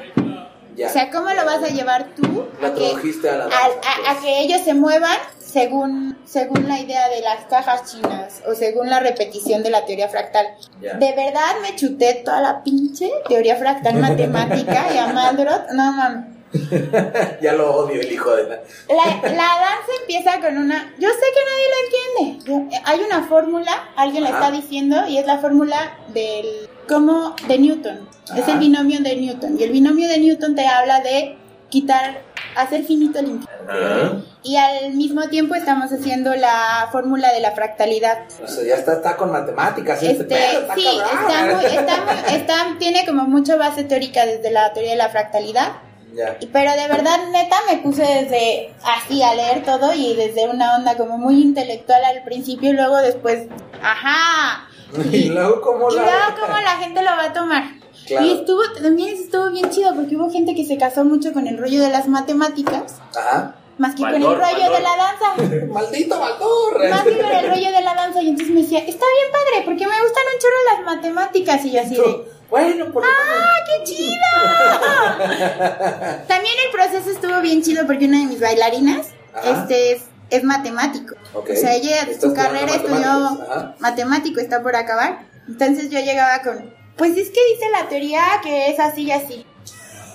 Ya. O sea, ¿cómo lo vas a llevar tú a que, a la a- danza, a- a pues. que ellos se muevan según, según la idea de las cajas chinas o según la repetición de la teoría fractal? Ya. De verdad me chuté toda la pinche teoría fractal matemática y a Mandrot, no mames. ya lo odio, el hijo de la. La, la danza empieza con una... Yo sé que nadie lo entiende. Hay una fórmula, alguien la está diciendo, y es la fórmula del... como de Newton. Es el binomio de Newton. Y el binomio de Newton te habla de quitar, hacer finito el infinito. Y al mismo tiempo estamos haciendo la fórmula de la fractalidad. O sea, ya está, está con matemáticas. Este, Este, pedo, está sí, cabrón. está muy, está muy- está- tiene como mucha base teórica desde la teoría de la fractalidad. Ya. Pero de verdad, neta, me puse desde así a leer todo y desde una onda como muy intelectual al principio y luego después, ajá. Y luego, ¿cómo Y la.? luego cómo la gente lo va a tomar. Claro. Y estuvo, también estuvo bien chido porque hubo gente que se casó mucho con el rollo de las matemáticas, Ajá. más que con el rollo de la danza. Maldito Baldor. Más que con el rollo de la danza. Y entonces me decía, está bien padre, porque me gustan un chorro las matemáticas. Y yo así de, Bueno, por ¡Ah, qué chido! También el proceso estuvo bien chido porque una de mis bailarinas Ajá. este es, es matemático. O sea, ella su carrera estudió ajá. matemático, está por acabar. Entonces yo llegaba con, pues es que dice la teoría que es así y así.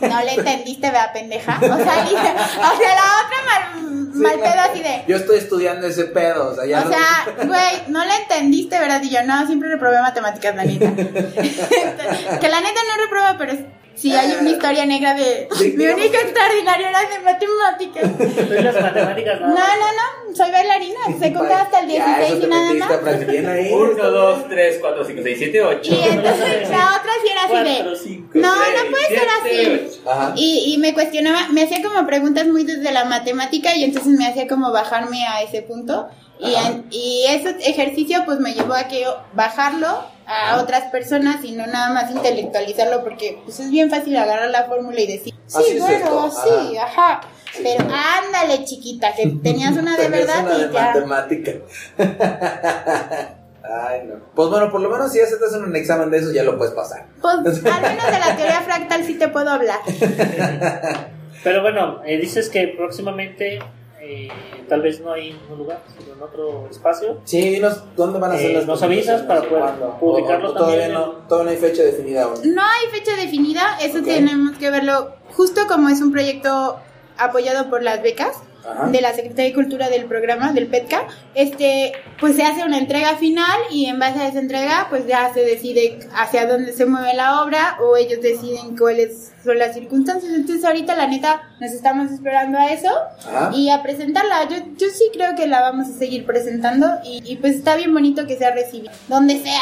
No le entendiste, vea pendeja. O sea, y- o sea, la otra mal, mal Sí, pedo así de. Yo estoy estudiando ese pedo, o sea, ya O no- sea, güey, no le entendiste, ¿verdad? Y yo, no, siempre reprobé matemáticas, la neta. que la neta no reprueba, pero sí hay una historia negra de... Mi que- extraordinario era de matemáticas. Las matemáticas, No, no, no, soy bailarina, sé contar hasta el Ya, 16 eso y nada más. Bien ahí. 1, 2, 3, 4, 5, 6, 7, 8. Y entonces la otra sí era así de... No, no puede ser así. Ajá. Y, y me cuestionaba, me hacía como preguntas muy desde la matemática y entonces me hacía como bajarme a ese punto. Y, y ese ejercicio pues me llevó a que yo bajarlo a otras personas y no nada más intelectualizarlo porque pues es bien fácil agarrar la fórmula y decir, sí, Así bueno, sí, ajá. Pero ándale chiquita, que tenías una de Tenías verdad una de y ya. matemática. Ay, no. Pues bueno, por lo menos si ya se te hacen un examen de eso, ya lo puedes pasar. Pues al menos de la teoría fractal sí te puedo hablar. Pero bueno, eh, dices que próximamente eh, tal vez no hay en un lugar, sino en otro espacio. Sí, dinos dónde van a ser Eh, las nos avisas para poder publicarlo O- o todavía también no, todavía no hay fecha definida aún. No hay fecha definida, eso tenemos que verlo justo como es un proyecto apoyado por las becas Ajá. de la Secretaría de Cultura del programa del PETCA. Este, pues se hace una entrega final y en base a esa entrega pues ya se decide hacia dónde se mueve la obra o ellos deciden cuáles son las circunstancias. Entonces ahorita la neta nos estamos esperando a eso Ajá. y a presentarla. Yo, yo sí creo que la vamos a seguir presentando y, y, pues está bien bonito que sea recibida. Donde sea.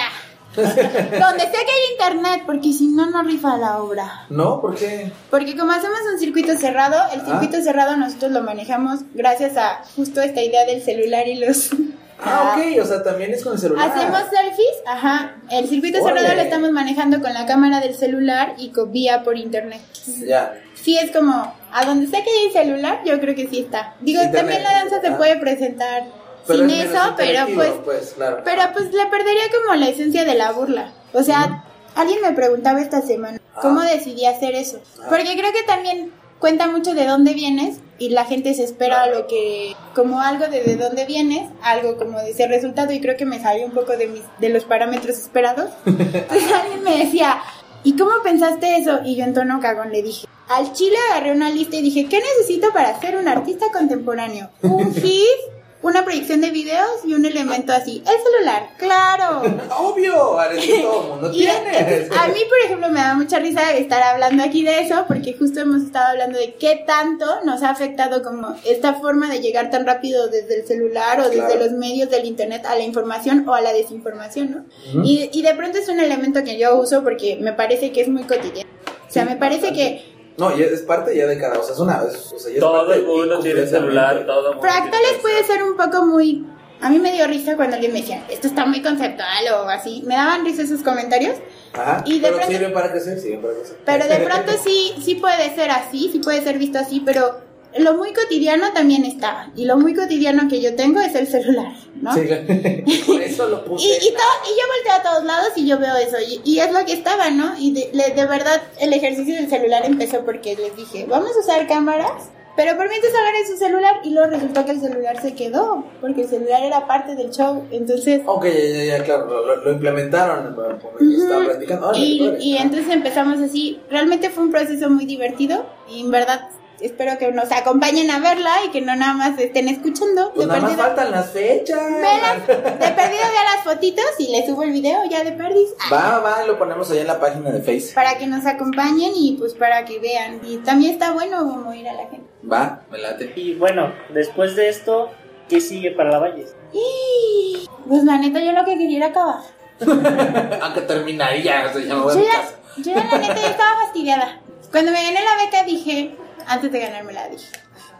Donde sea que hay internet, porque si no, no rifa la obra. ¿No? ¿Por qué? Porque como hacemos un circuito cerrado, el Ajá. circuito cerrado nosotros lo manejamos gracias a justo esta idea del celular y los... Ah, ok, o sea, también es con el celular. Hacemos selfies, ajá. El circuito cerrado lo estamos manejando con la cámara del celular y con vía por internet. Ya. Sí, es como, a donde sea que hay celular, yo creo que sí está. Digo, Internet. también la danza se Ah. puede presentar Pero sin es eso, pero interactivo, pues claro. pero pues le perdería como la esencia de la burla. O sea, alguien me preguntaba esta semana, ¿cómo Ah. decidí hacer eso? Ah. Porque creo que también cuenta mucho de dónde vienes y la gente se espera lo que, como algo de de dónde vienes, algo como de ese resultado y creo que me salió un poco de, mis, de los parámetros esperados. Entonces alguien me decía, ¿y cómo pensaste eso? Y yo en tono cagón le dije, al chile agarré una lista y dije, ¿qué necesito para ser un artista contemporáneo? Un GIF, una proyección de videos y un elemento así. El celular, claro. Obvio, que todo mundo Y tiene. a mí, por ejemplo, me da mucha risa estar hablando aquí de eso, porque justo hemos estado hablando de qué tanto nos ha afectado como esta forma de llegar tan rápido desde el celular o desde Claro. los medios del internet a la información o a la desinformación, ¿no? Ujú. y, y de pronto es un elemento que yo uso porque me parece que es muy cotidiano. O sea, me parece que No, ya es parte ya de cada, o sea, es una, es- o sea, ya es Todo parte el mundo y tiene celular, todo el mundo fractales puede ser un poco muy... A mí me dio risa cuando alguien me decía, esto está muy conceptual o así. Me daban risa esos comentarios. Ajá, Y de pero pronto- sirven para crecer, sirven para crecer. Pero de pronto sí, sí puede ser así, sí puede ser visto así, pero lo muy cotidiano también está. Y lo muy cotidiano que yo tengo es el celular, ¿no? Sí, por eso lo Y, puse. y, to- y yo volteo a todos lados y yo veo eso. Y, y es lo que estaba, ¿no? Y de, le- de verdad el ejercicio del celular empezó porque les dije, vamos a usar cámaras. Pero por mientras agarré su celular y luego resultó que el celular se quedó, porque el celular era parte del show. Entonces, Ok, ya, ya, ya, claro, lo, implementaron, por lo que estaba platicando. Órale, Y, y entonces empezamos así. Realmente fue un proceso muy divertido y en verdad espero que nos acompañen a verla y que no nada más estén escuchando. Pues de nada más faltan las fechas. velas, de perdido vea las fotitos y le subo el video ya de perdis. Va, va, lo ponemos allá en la página de Face. Para que nos acompañen y pues para que vean. Y también está bueno como ir a la gente. Va, me late. Y bueno, después de esto, ¿qué sigue para la Valles? Y, Pues la neta yo lo que quería era acabar. Aunque terminaría, o sea, ya me voy a Yo ya, yo ya la neta ya estaba fastidiada. Cuando me gané la beca dije, antes de ganármela dije,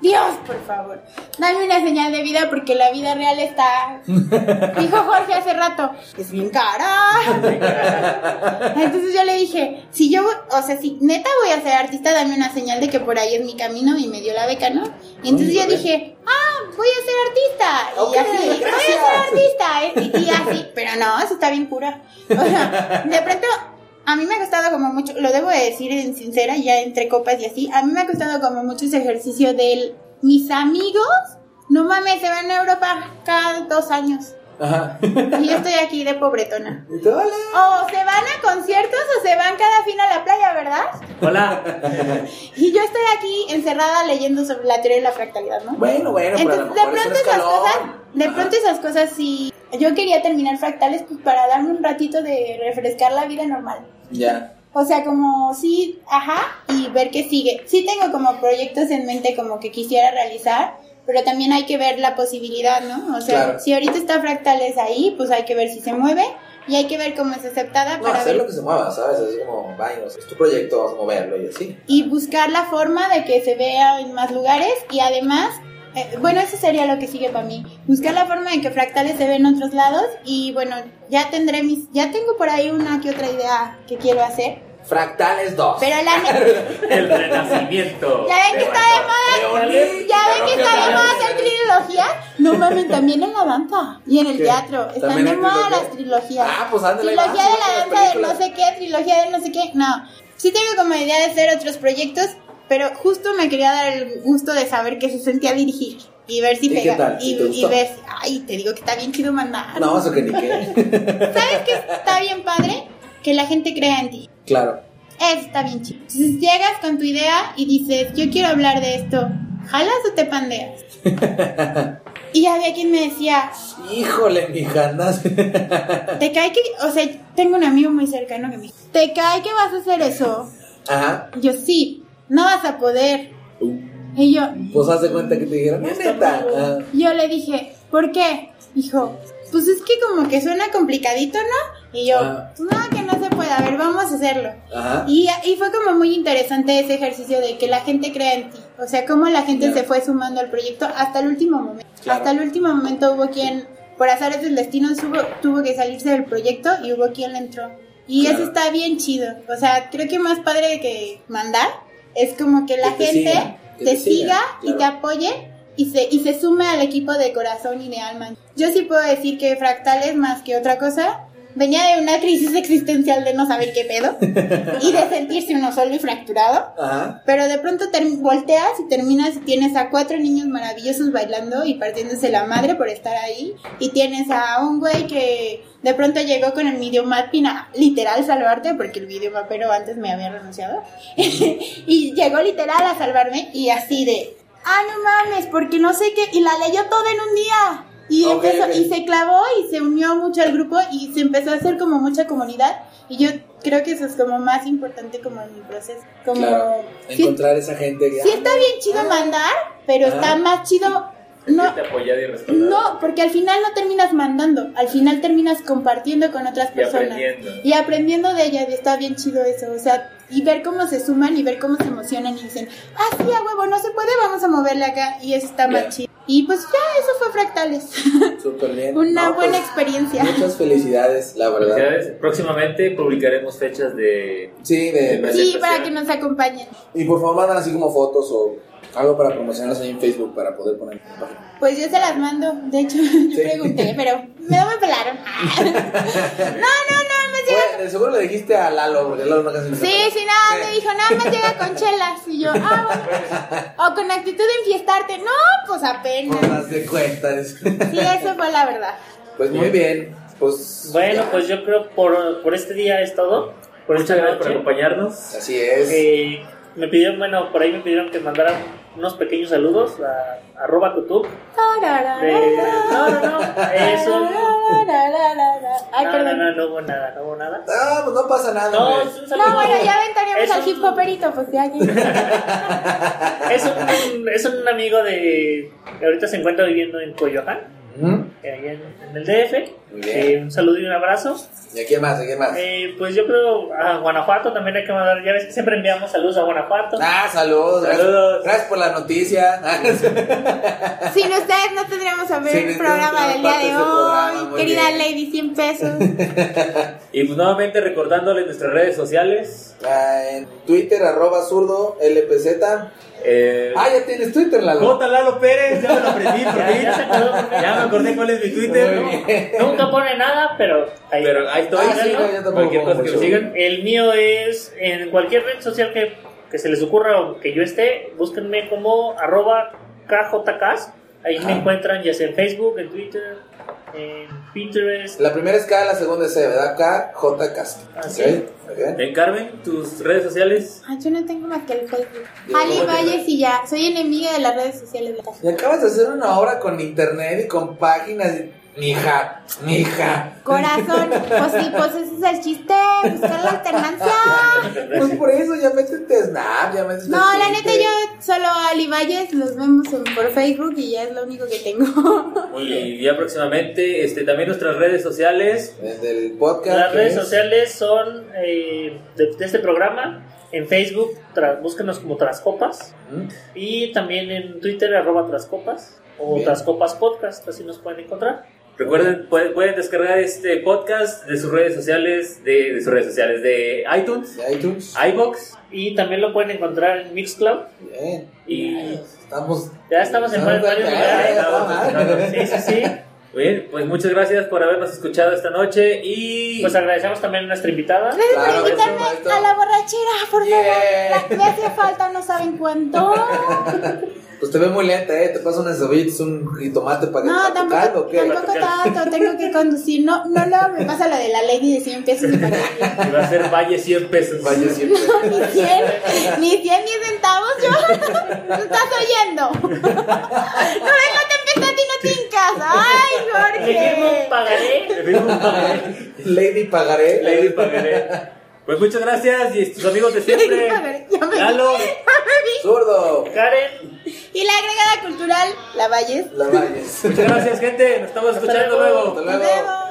Dios, por favor, dame una señal de vida porque la vida real está, dijo Jorge hace rato, es bien cara. Entonces yo le dije, si yo, o sea, si neta voy a ser artista, dame una señal de que por ahí es mi camino y me dio la beca, ¿no? Y entonces yo dije, ah, voy a ser artista. Y así, voy a ser artista. Y, y así, pero no, eso está bien pura. O sea, de pronto, a mí me ha costado como mucho, lo debo de decir en sincera, ya entre copas y así, a mí me ha costado como mucho ese ejercicio del, mis amigos, no mames, se van a Europa cada dos años. Ajá. Y yo estoy aquí de pobretona. Y tú, hola. O se van a conciertos o se van cada fin a la playa, ¿verdad? Hola. Y yo estoy aquí encerrada leyendo sobre la teoría de la fractalidad, ¿no? Bueno, bueno, pero a lo Entonces, de pronto esas cosas, de pronto esas cosas sí. Yo quería terminar fractales pues para darme un ratito de refrescar la vida normal. Ya. O sea, como sí, ajá, y ver qué sigue. Sí tengo como proyectos en mente como que quisiera realizar, pero también hay que ver la posibilidad, ¿no? O sea, Claro. si ahorita está fractales ahí, pues hay que ver si se mueve y hay que ver cómo es aceptada No, para hacer ver lo que se mueva, ¿sabes? Así como, vaya, es tu proyecto, vas a moverlo y así. y buscar la forma de que se vea en más lugares y además, eh, bueno, eso sería lo que sigue para mí, buscar la forma de que fractales se vean en otros lados y bueno, ya tendré mis, ya tengo por ahí una que otra idea que quiero hacer, Fractales 2. pero la El renacimiento. ya ven que está de moda, ya ven que está de moda hacer trilogía, no mames, también en la danza y en el ¿Qué? teatro, están ¿También de moda trilogía? las trilogías. Ah, pues ándale, Trilogía vas, de la danza de no sé qué, trilogía de no sé qué. No, sí tengo como idea de hacer otros proyectos, pero justo me quería dar el gusto de saber que se sentía dirigir y ver si ¿Y qué pega. tal? Y, ver, ay, te digo que está bien chido mandar. No, eso que ni qué. ¿Sabes qué está bien padre? Que la gente crea en ti. claro. Eso está bien chido. Entonces llegas con tu idea y dices, yo quiero hablar de esto. ¿Jalas o te pandeas? y había quien me decía, Híjole, mija. ¿te cae que.? O sea, tengo un amigo muy cercano que me dijo, ¿te cae que vas a hacer eso? Ajá. Yo, sí, no vas a poder. Uh, Y yo, Pues haz de cuenta que te dijeron, "Es neta. Ah, yo le dije, ¿por qué? Dijo, pues es que como que suena complicadito, ¿no? Y yo, Ah. pues no, que no se puede, a ver, vamos a hacerlo. Ajá. Y, y fue como muy interesante ese ejercicio de que la gente crea en ti. O sea, cómo la gente Claro. se fue sumando al proyecto hasta el último momento. Claro. Hasta el último momento hubo quien, por azares del destino, subo- tuvo que salirse del proyecto y hubo quien le entró. Y Claro. eso está bien chido. O sea, creo que más padre que mandar es como que la Que te gente que te siga y te apoye y se, y se sume al equipo de corazón y de alma. Yo sí puedo decir que Fractales, más que otra cosa, venía de una crisis existencial de no saber qué pedo y de sentirse uno solo y fracturado. Ajá. Pero de pronto volteas y terminas y tienes a cuatro niños maravillosos bailando y partiéndose la madre por estar ahí. Y tienes a un güey que de pronto llegó con el videomapping a literal salvarte, porque el videomapero antes me había renunciado. y llegó literal a salvarme y así de, ah, no mames, porque no sé qué. Y la leyó toda en un día. Y, empezó- y se clavó y se unió mucho al grupo y se empezó a hacer como mucha comunidad. Y yo creo que eso es como más importante como en mi proceso. Como Claro. sí- Encontrar esa gente que. Sí está bien chido mandar, pero Ajá. está más chido no y no, porque al final no terminas mandando, al final terminas compartiendo con otras Y personas aprendiendo. y aprendiendo de ellas y está bien chido eso, o sea, y ver cómo se suman y ver cómo se emocionan y dicen, ah sí a huevo, no se puede, vamos a moverle acá y eso está más chido. Y pues ya, eso fue Fractales, Súper bien. una No, buena pues, experiencia. Muchas felicidades, la verdad. Felicidades. Próximamente publicaremos fechas de. Sí, de, De Sí, para que nos acompañen. Y por favor mandan así como fotos o algo para promocionarlas ahí en Facebook para poder poner en la página. Pues yo se las mando, de hecho yo Sí. pregunté, pero no me pelaron. no, no, no, me llega Bueno, seguro le dijiste a Lalo, porque Lalo no casi no Sí, sí, nada, me dijo, nada más llega con chelas. Y yo, ah, bueno. O con actitud de enfiestarte. No, pues apenas. las de cuentas. Sí, eso fue la verdad. Pues muy bien. Pues. Bueno, ya. pues yo creo por, por este día es todo. Por Muchas gracias por acompañarnos. Así es. Eh, me pidieron, bueno, por ahí me pidieron que mandara unos pequeños saludos a arroba tutub. De, no, no, no, es un... Ay, No, no, no, no hubo nada, no hubo nada. Ah, pues no pasa nada. No, hombre. es un saludo. No, bueno, ya aventaríamos al hip hoperito, pues ya. ya. Es un, es un amigo de... que ahorita se encuentra viviendo en Coyoacán, eh, allá en, en el DF. Muy bien. Eh, un saludo y un abrazo. ¿Y a quién más? ¿A quién más? Eh, pues yo creo a Guanajuato también hay que mandar, ya ves que siempre enviamos saludos a Guanajuato. Ah, saludos. Gracias, Saludos. gracias por la noticia. Sin ustedes no tendríamos a ver Sin el programa del día de programa, hoy. Querida bien. Lady, 100 pesos. Y pues nuevamente recordándoles nuestras redes sociales. Ah, en Twitter, arroba zurdo, LPZ. Eh, Ah, ya tienes Twitter, Lalo. J. Lalo Pérez, ya me lo aprendí por Ya, ya se acordó por fin. Ya me acordé cuál es mi Twitter. Nunca pone nada, pero ahí. Pero ahí estoy. Ah, sí, no, Cualquier cosa que me sigan. El mío es en cualquier red social que, que se les ocurra o que yo esté, búsquenme como arroba KJKs Ahí me encuentran ya sea en Facebook, en Twitter, en Pinterest. La primera es K, la segunda es C, ¿verdad? K, J, Castro. Así ¿Ok? Muy bien. Ven, Carmen, tus redes sociales. Ah, yo no tengo más que el Facebook. Ali Valles y ya. Soy enemiga de las redes sociales. de la casa. Y acabas de hacer una obra con internet y con páginas. y- Mija, mija. Corazón, pues sí, pues ese es el chiste, buscar la alternancia. Pues por eso ya métete Snap, ya métete No, la neta yo solo Ali Valles los vemos por Facebook y ya es lo único que tengo. Muy bien. Y ya próximamente, este, también nuestras redes sociales. El del podcast. Las redes es- sociales son eh, de, de este programa. En Facebook, tra- búsquenos como Trascopas. ¿Mm? Y también en Twitter, arroba Trascopas. O Bien. Trascopas Podcast, así nos pueden encontrar. Recuerden, pueden, pueden descargar este podcast de sus redes sociales, de, de sus redes sociales, de iTunes, De iTunes. iBox. Y también lo pueden encontrar en Mixcloud. Bien. Y Estamos. ya estamos en varios lugares. ya estamos. Sí, sí, sí. Bien, pues muchas gracias por habernos escuchado esta noche y Pues agradecemos también a nuestra invitada. Gracias Claro, por invitarme a la borrachera, por Yeah. favor. Me hacía falta, no saben cuánto. Pues te ve muy lenta, ¿eh? Te paso unas cebollitas, un jitomate para que No, para tu caldo, tampoco, ¿o qué? tampoco tanto. Tengo que conducir. No, no lo me pasa lo de la ley de 100 pesos y para y va a ser Valle 100 pesos. Vaya siempre. Ni 100, ni 100 ni centavos yo. ¿Tú estás oyendo? No a empezar y no tincas. Ay, Le firmo un Jorge. pagaré. Le firmo un pagaré. Lady pagaré. Lady Pagaré. Pues muchas gracias y tus amigos de siempre. a ya me, Zurdo, Karen y la agregada cultural La Valles. La Valles. Muchas gracias, gente. Nos estamos escuchando luego. Hasta luego.